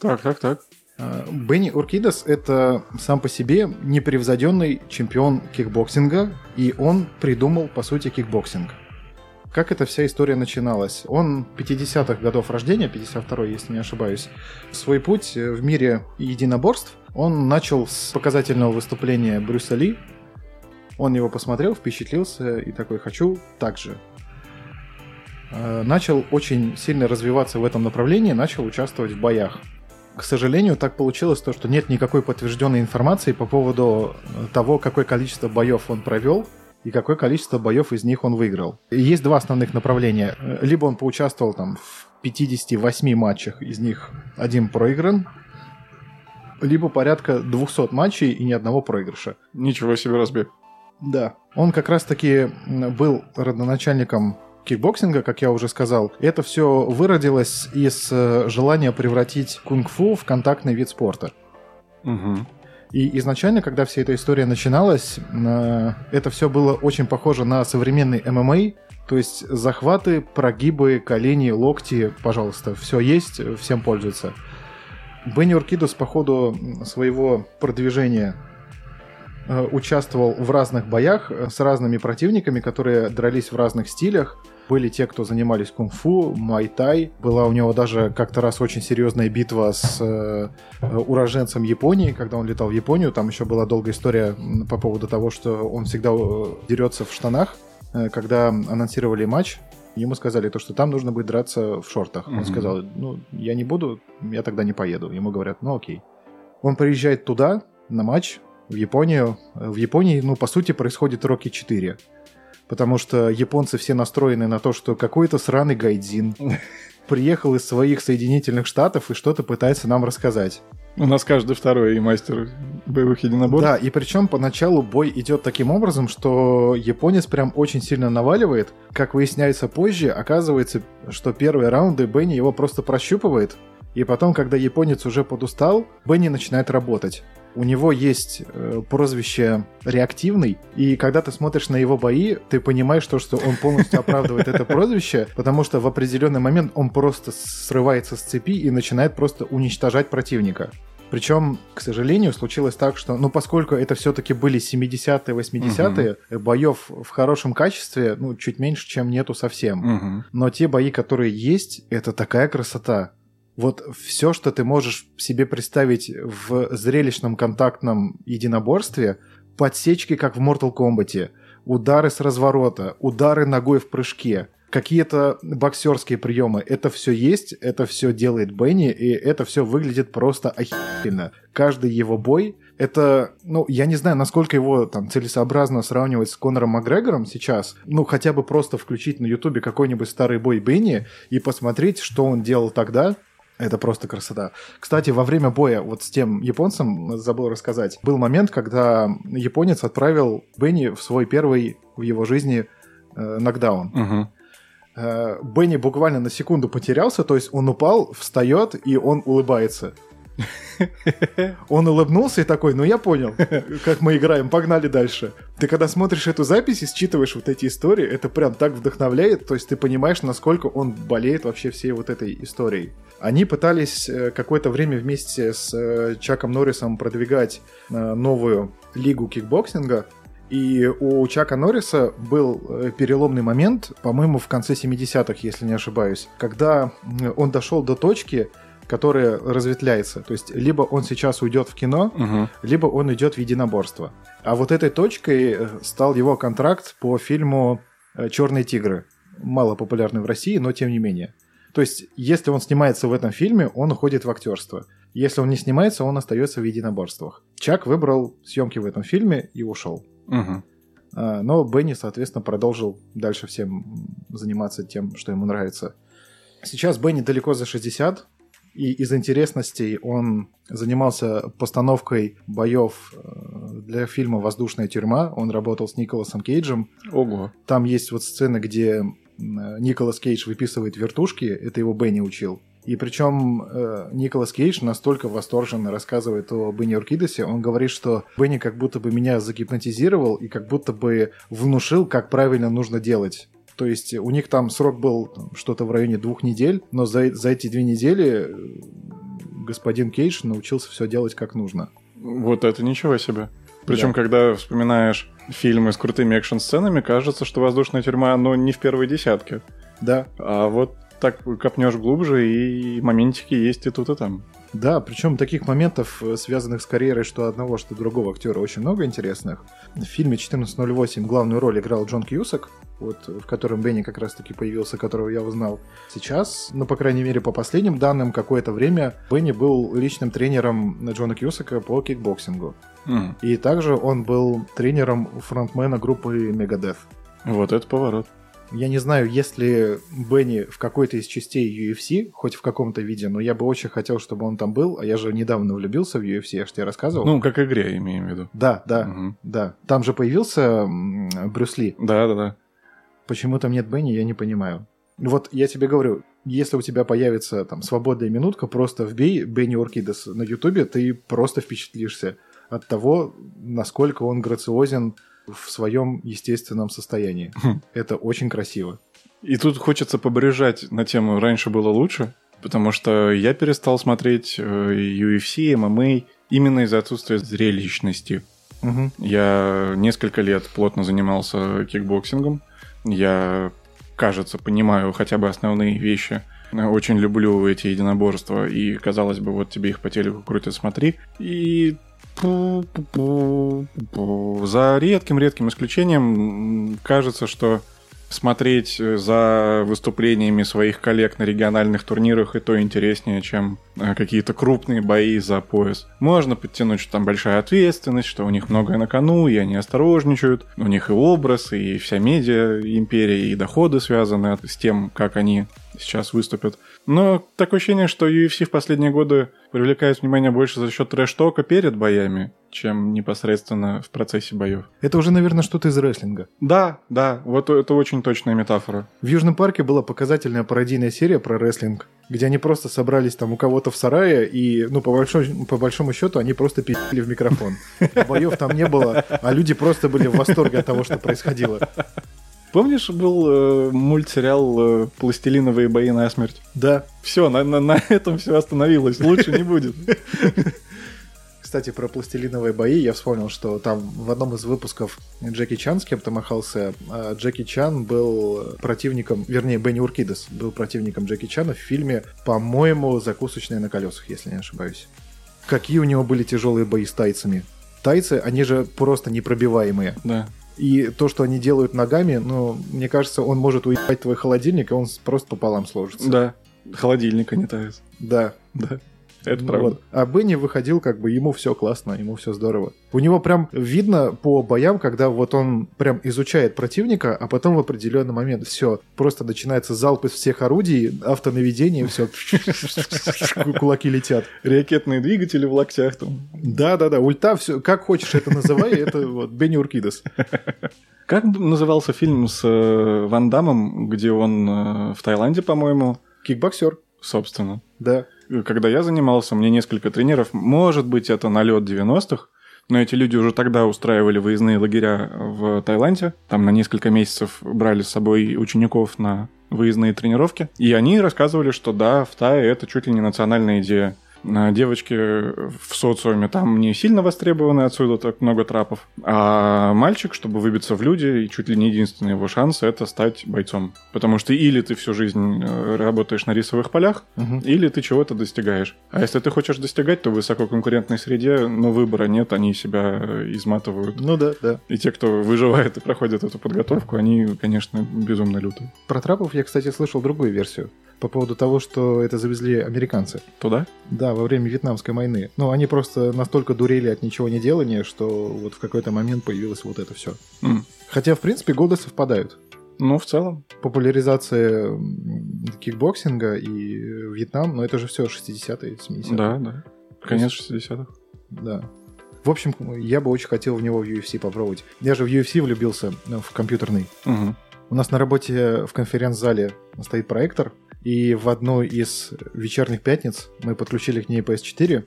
Так, так, так. А, Бенни Уркидес – это сам по себе непревзойденный чемпион кикбоксинга, и он придумал, по сути, кикбоксинг. Как эта вся история начиналась? Он 50-х годов рождения, 52-й, если не ошибаюсь, свой путь в мире единоборств он начал с показательного выступления Брюса Ли. Он его посмотрел, впечатлился и такой «хочу так же». Э, Начал очень сильно развиваться в этом направлении, начал участвовать в боях. К сожалению, так получилось то, что нет никакой подтвержденной информации по поводу э, того, какое количество боев он провел и какое количество боев из них он выиграл. И есть два основных направления. Э, Либо он поучаствовал там в 58 матчах, из них один проигран, либо порядка 200 матчей и ни одного проигрыша. Ничего себе разбег. Да. Он как раз-таки был родоначальником кикбоксинга, как я уже сказал. Это все выродилось из э, желания превратить кунг-фу в контактный вид спорта. Мгм. И изначально, когда вся эта история начиналась, э, это все было очень похоже на современный ММА, то есть захваты, прогибы, колени, локти, пожалуйста, все есть, всем пользуется. Бенни Уркидус по ходу своего продвижения э, участвовал в разных боях с разными противниками, которые дрались в разных стилях. Были те, кто занимались кунг-фу, май-тай. Была у него даже как-то раз очень серьезная битва с э, э, уроженцем Японии, когда он летал в Японию. Там еще была долгая история по поводу того, что он всегда э, дерется в штанах. Э, Когда анонсировали матч, ему сказали то, что там нужно будет драться в шортах. Он Мгм. сказал, ну, я не буду, я тогда не поеду. Ему говорят, ну окей. Он приезжает туда, на матч, в Японию. В Японии, ну, по сути, происходит Рокки 4. Потому что японцы все настроены на то, что какой-то сраный гайдзин *laughs* приехал из своих Соединительных Штатов и что-то пытается нам рассказать. У нас каждый второй мастер боевых единоборств. Да, и причем поначалу бой идет таким образом, что японец прям очень сильно наваливает. Как выясняется позже, оказывается, что первые раунды Бенни его просто прощупывает. И потом, когда японец уже подустал, Бенни начинает работать. У него есть э, прозвище реактивный, и когда ты смотришь на его бои, ты понимаешь то, что он полностью оправдывает это прозвище, потому что в определенный момент он просто срывается с цепи и начинает просто уничтожать противника. Причем, к сожалению, случилось так, что, ну, поскольку это все-таки были 70-е, 80-е, боев в хорошем качестве, ну, чуть меньше, чем нету совсем. Мгм. Но те бои, которые есть, это такая красота. Вот все, что ты можешь себе представить в зрелищном контактном единоборстве, подсечки, как в Mortal Kombat, удары с разворота, удары ногой в прыжке, какие-то боксерские приемы. Это все есть, это все делает Бенни, и это все выглядит просто охеренно. Каждый его бой это, ну, я не знаю, насколько его там целесообразно сравнивать с Конором Макгрегором сейчас. Ну, хотя бы просто включить на Ютубе какой-нибудь старый бой Бенни и посмотреть, что он делал тогда. Это просто красота. Кстати, во время боя вот с тем японцем, забыл рассказать, был момент, когда японец отправил Бенни в свой первый в его жизни э, нокдаун. Мгм. Э, Бенни буквально на секунду потерялся, то есть он упал, встает, и он улыбается. *laughs* Он улыбнулся и такой, ну я понял, как мы играем, погнали дальше. Ты когда смотришь эту запись и считываешь вот эти истории, это прям так вдохновляет, то есть ты понимаешь, насколько он болеет вообще всей вот этой историей. Они пытались э, какое-то время вместе с э, Чаком Норрисом продвигать э, новую лигу кикбоксинга, и у Чака Норриса был переломный момент, по-моему, в конце 70-х, если не ошибаюсь, когда он дошел до точки, которая разветвляется. То есть либо он сейчас уйдет в кино, Мгм. либо он идет в единоборство. А вот этой точкой э, стал его контракт по фильму «Черные тигры». Мало популярный в России, но тем не менее. То есть, если он снимается в этом фильме, он уходит в актерство. Если он не снимается, он остается в единоборствах. Чак выбрал съемки в этом фильме и ушел. Мгм. А, Но Бенни, соответственно, продолжил дальше всем заниматься тем, что ему нравится. Сейчас Бенни далеко за 60, и из интересностей он занимался постановкой боев э, для фильма «Воздушная тюрьма». Он работал с Николасом Кейджем. Ого. Там есть вот сцены, где м, Николас Кейдж выписывает вертушки, это его Бенни учил. И причем э, Николас Кейдж настолько восторженно рассказывает о Бенни Уркидесе, он говорит, что Бенни как будто бы меня загипнотизировал и как будто бы внушил, как правильно нужно делать. То есть у них там срок был что-то в районе двух недель, но за, за эти две недели э, господин Кейдж научился все делать как нужно. Вот это ничего себе. Причем, Да. когда вспоминаешь фильмы с крутыми экшн-сценами, кажется, что «Воздушная тюрьма», ну, не в первой десятке. Да, А вот так копнешь глубже, и моментики есть и тут, и там. Да, причем таких моментов, э, связанных с карьерой что одного, что другого актера, очень много интересных. В фильме 1408 главную роль играл Джон Кьюсак, вот, в котором Бенни как раз-таки появился, которого я узнал. Сейчас, ну, по крайней мере, по последним данным, какое-то время Бенни был личным тренером Джона Кьюсака по кикбоксингу. М, И также он был тренером фронтмена группы Megadeth. Вот это поворот. Я не знаю, есть ли Бенни в какой-то из частей UFC, хоть в каком-то виде, но я бы очень хотел, чтобы он там был. А я же недавно влюбился в UFC, я же тебе рассказывал. Ну, как игре, имеем в виду. да, да, Мгм. да. Там же появился Брюс Ли. Да-да-да. Почему там нет Бенни, я не понимаю. Вот я тебе говорю, если у тебя появится там свободная минутка, просто вбей Бенни Оркидес на Ютубе, ты просто впечатлишься от того, насколько он грациозен в своем естественном состоянии. Хм. Это очень красиво. И тут хочется побрюзжать на тему «раньше было лучше», потому что я перестал смотреть э, UFC, MMA именно из-за отсутствия зрелищности. Мгм. Я несколько лет плотно занимался кикбоксингом. Я, кажется, понимаю хотя бы основные вещи. Очень люблю эти единоборства, и, казалось бы, вот тебе их по телеку крутят, смотри. И. за редким-редким исключением кажется, что смотреть за выступлениями своих коллег на региональных турнирах и то интереснее, чем э, какие-то крупные бои за пояс. Можно подтянуть, что там большая ответственность, что у них многое на кону, и они осторожничают. У них и образ, и вся медиа империя, и доходы связаны с тем, как они сейчас выступят. Но такое ощущение, что UFC в последние годы привлекает внимание больше за счет трэш-тока перед боями, чем непосредственно в процессе боев. Это уже, наверное, что-то из рестлинга. Да, да, вот это очень точная метафора. В Южном парке была показательная пародийная серия про рестлинг, где они просто собрались там у кого-то в сарае, и, ну, по большому, по большому счету, они просто пи***ли в микрофон. Боев там не было, а люди просто были в восторге от того, что происходило. Помнишь, был э, мультсериал э, «Пластилиновые бои на смерть»? Да, Все, на, на- на этом все остановилось. Лучше не будет. *laughs* Кстати, про пластилиновые бои я вспомнил, что там в одном из выпусков Джеки Чан с кем-то махался. а Джеки Чан был противником, вернее, Бенни Уркидес был противником Джеки Чана в фильме, по-моему, «Закусочная на колесах», если не ошибаюсь. Какие у него были тяжелые бои с тайцами. Тайцы, они же просто непробиваемые. Да. И то, что они делают ногами, ну, мне кажется, он может уебать твой холодильник, и он просто пополам сложится. Да. Холодильник, не таец. Да. Да. Это правда. вот. А Бенни выходил, как бы ему все классно, ему все здорово. У него прям видно по боям, когда вот он прям изучает противника, а потом в определенный момент все, просто начинается залп из всех орудий, автонаведение, все, кулаки летят. Ракетные двигатели в локтях там. Да-да-да, ульта, все, как хочешь это называй, это вот Бенни Уркидес. Как назывался фильм с э, Ван Дамом, где он э, в Таиланде, по-моему, Кикбоксер, собственно? да. Когда я занимался, мне несколько тренеров, может быть, это налет 90-х, но эти люди уже тогда устраивали выездные лагеря в Таиланде. Там на несколько месяцев брали с собой учеников на выездные тренировки. И они рассказывали, что да, в Тае это чуть ли не национальная идея. Девочки в социуме там не сильно востребованы, отсюда так много трапов. А мальчик, чтобы выбиться в люди, и чуть ли не единственный его шанс это стать бойцом. Потому что или ты всю жизнь э, работаешь на рисовых полях, Мгм. или ты чего-то достигаешь. А если ты хочешь достигать, то в высококонкурентной среде, но выбора нет, они себя э, изматывают. Ну да, да. И те, кто выживает и проходит эту подготовку, они, конечно, безумно лютые. Про трапов я, кстати, слышал другую версию. По поводу того, что это завезли американцы. Туда? Да, во время Вьетнамской войны. Ну, они просто настолько дурели от ничего не делания, что вот в какой-то момент появилось вот это все. М. Хотя, в принципе, годы совпадают. Ну, в целом. Популяризация кикбоксинга и Вьетнам, но это же все 60-е, 70-е. Да, да. Конец 60-х. Да. В общем, я бы очень хотел в него в UFC попробовать. Я же в UFC влюбился э, в компьютерный. Мгм. У нас на работе в конференц-зале стоит проектор, и в одну из вечерних пятниц мы подключили к ней PS4,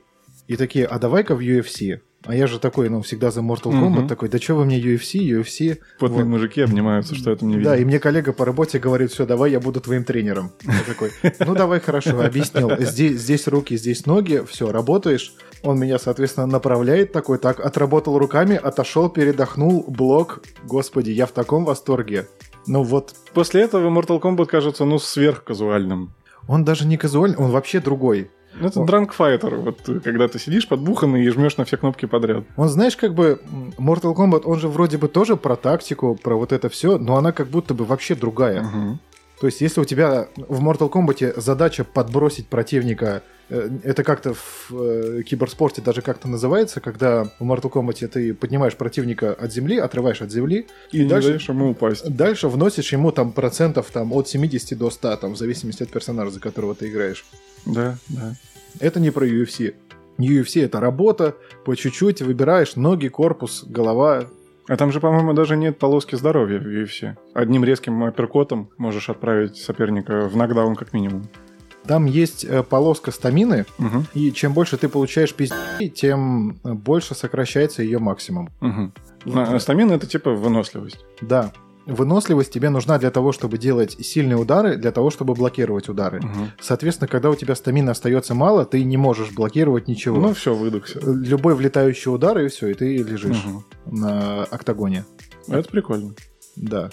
и такие, а давай-ка в UFC. А я же такой, ну, всегда за Mortal Kombat, Мгм. такой, да что вы мне UFC, UFC. Потные Вот. мужики обнимаются, что это мне видно. Да, и мне коллега по работе говорит, все, давай я буду твоим тренером. Я такой, ну давай, хорошо, объяснил. Здесь, здесь руки, здесь ноги, все, работаешь. Он меня, соответственно, направляет такой, так, отработал руками, отошел, передохнул, блок. Господи, я в таком восторге. Ну вот, После этого Mortal Kombat кажется, ну, сверхказуальным. он даже не казуальный, он вообще другой. Ну, Это. Drunk Fighter, вот э, когда ты сидишь подбуханный и жмешь на все кнопки подряд. Он, знаешь, как бы Mortal Kombat, он же вроде бы тоже про тактику, про вот это все, но она как будто бы вообще другая. Мгм. То есть, если у тебя в Mortal Kombat задача подбросить противника, э, это как-то в э, киберспорте даже как-то называется, когда в Mortal Kombat ты поднимаешь противника от земли, отрываешь от земли, И не дальше- даешь ему упасть. дальше вносишь ему там процентов там, от 70 до 100, там, в зависимости от персонажа, за которого ты играешь. Да, да. Это не про UFC. UFC это работа, по чуть-чуть выбираешь ноги, корпус, голова. А там же, по-моему, даже нет полоски здоровья в UFC. Одним резким апперкотом можешь отправить соперника в нокдаун как минимум. Там есть э, полоска стамины, Мгм, и чем больше ты получаешь пизди, тем э, больше сокращается ее максимум. мгм. На- Стамина это типа выносливость. Да. Выносливость тебе нужна для того, чтобы делать сильные удары, для того, чтобы блокировать удары. Мгм. Соответственно, когда у тебя стамина остается мало, ты не можешь блокировать ничего. Ну все, выдохся. Любой влетающий удар, и все, и ты лежишь Мгм. на октагоне. Это прикольно. Да.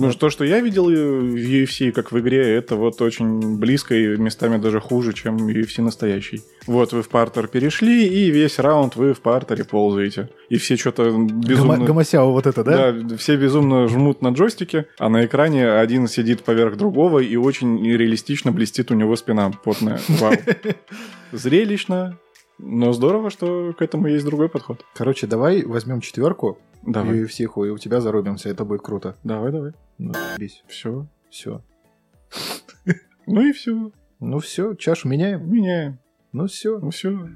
Ну, то, что я видел в UFC, как в игре, это вот очень близко и местами даже хуже, чем UFC настоящий. Вот вы в партер перешли, и весь раунд вы в партере ползаете. И все что-то безумно... Гомо- Гомосяо вот это, да? Да, все безумно жмут на джойстике, а на экране один сидит поверх другого, и очень реалистично блестит у него спина потная. Вау. *laughs* Зрелищно, но здорово, что к этому есть другой подход. Короче, давай возьмем четверку Давай, и UFC и у тебя зарубимся, это будет круто. давай, давай. Ну, Все. Все. *laughs* Ну и все. Ну все, чашу меняем. Меняем. Ну все. Ну все.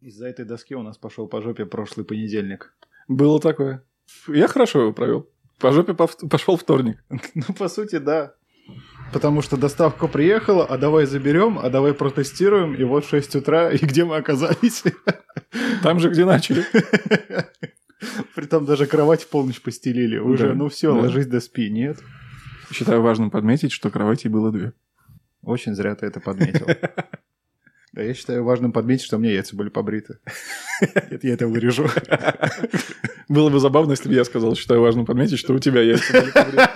Из-за этой доски у нас пошел по жопе прошлый понедельник. Было такое. Я хорошо его провел. По жопе пошел вторник. *laughs* Ну, по сути, да. Потому что доставка приехала, а давай заберем, а давай протестируем, и вот 6 утра, и где мы оказались? Там же, где начали. Притом даже кровать в полночь постелили. Уже, Да, ну все, да. ложись да спи, нет? Считаю важным подметить, что кроватей было две. Очень зря ты это подметил. Да, я считаю важным подметить, что у меня яйца были побриты. Нет, я это вырежу. Было бы забавно, если бы я сказал, считаю важным подметить, что у тебя яйца были побриты.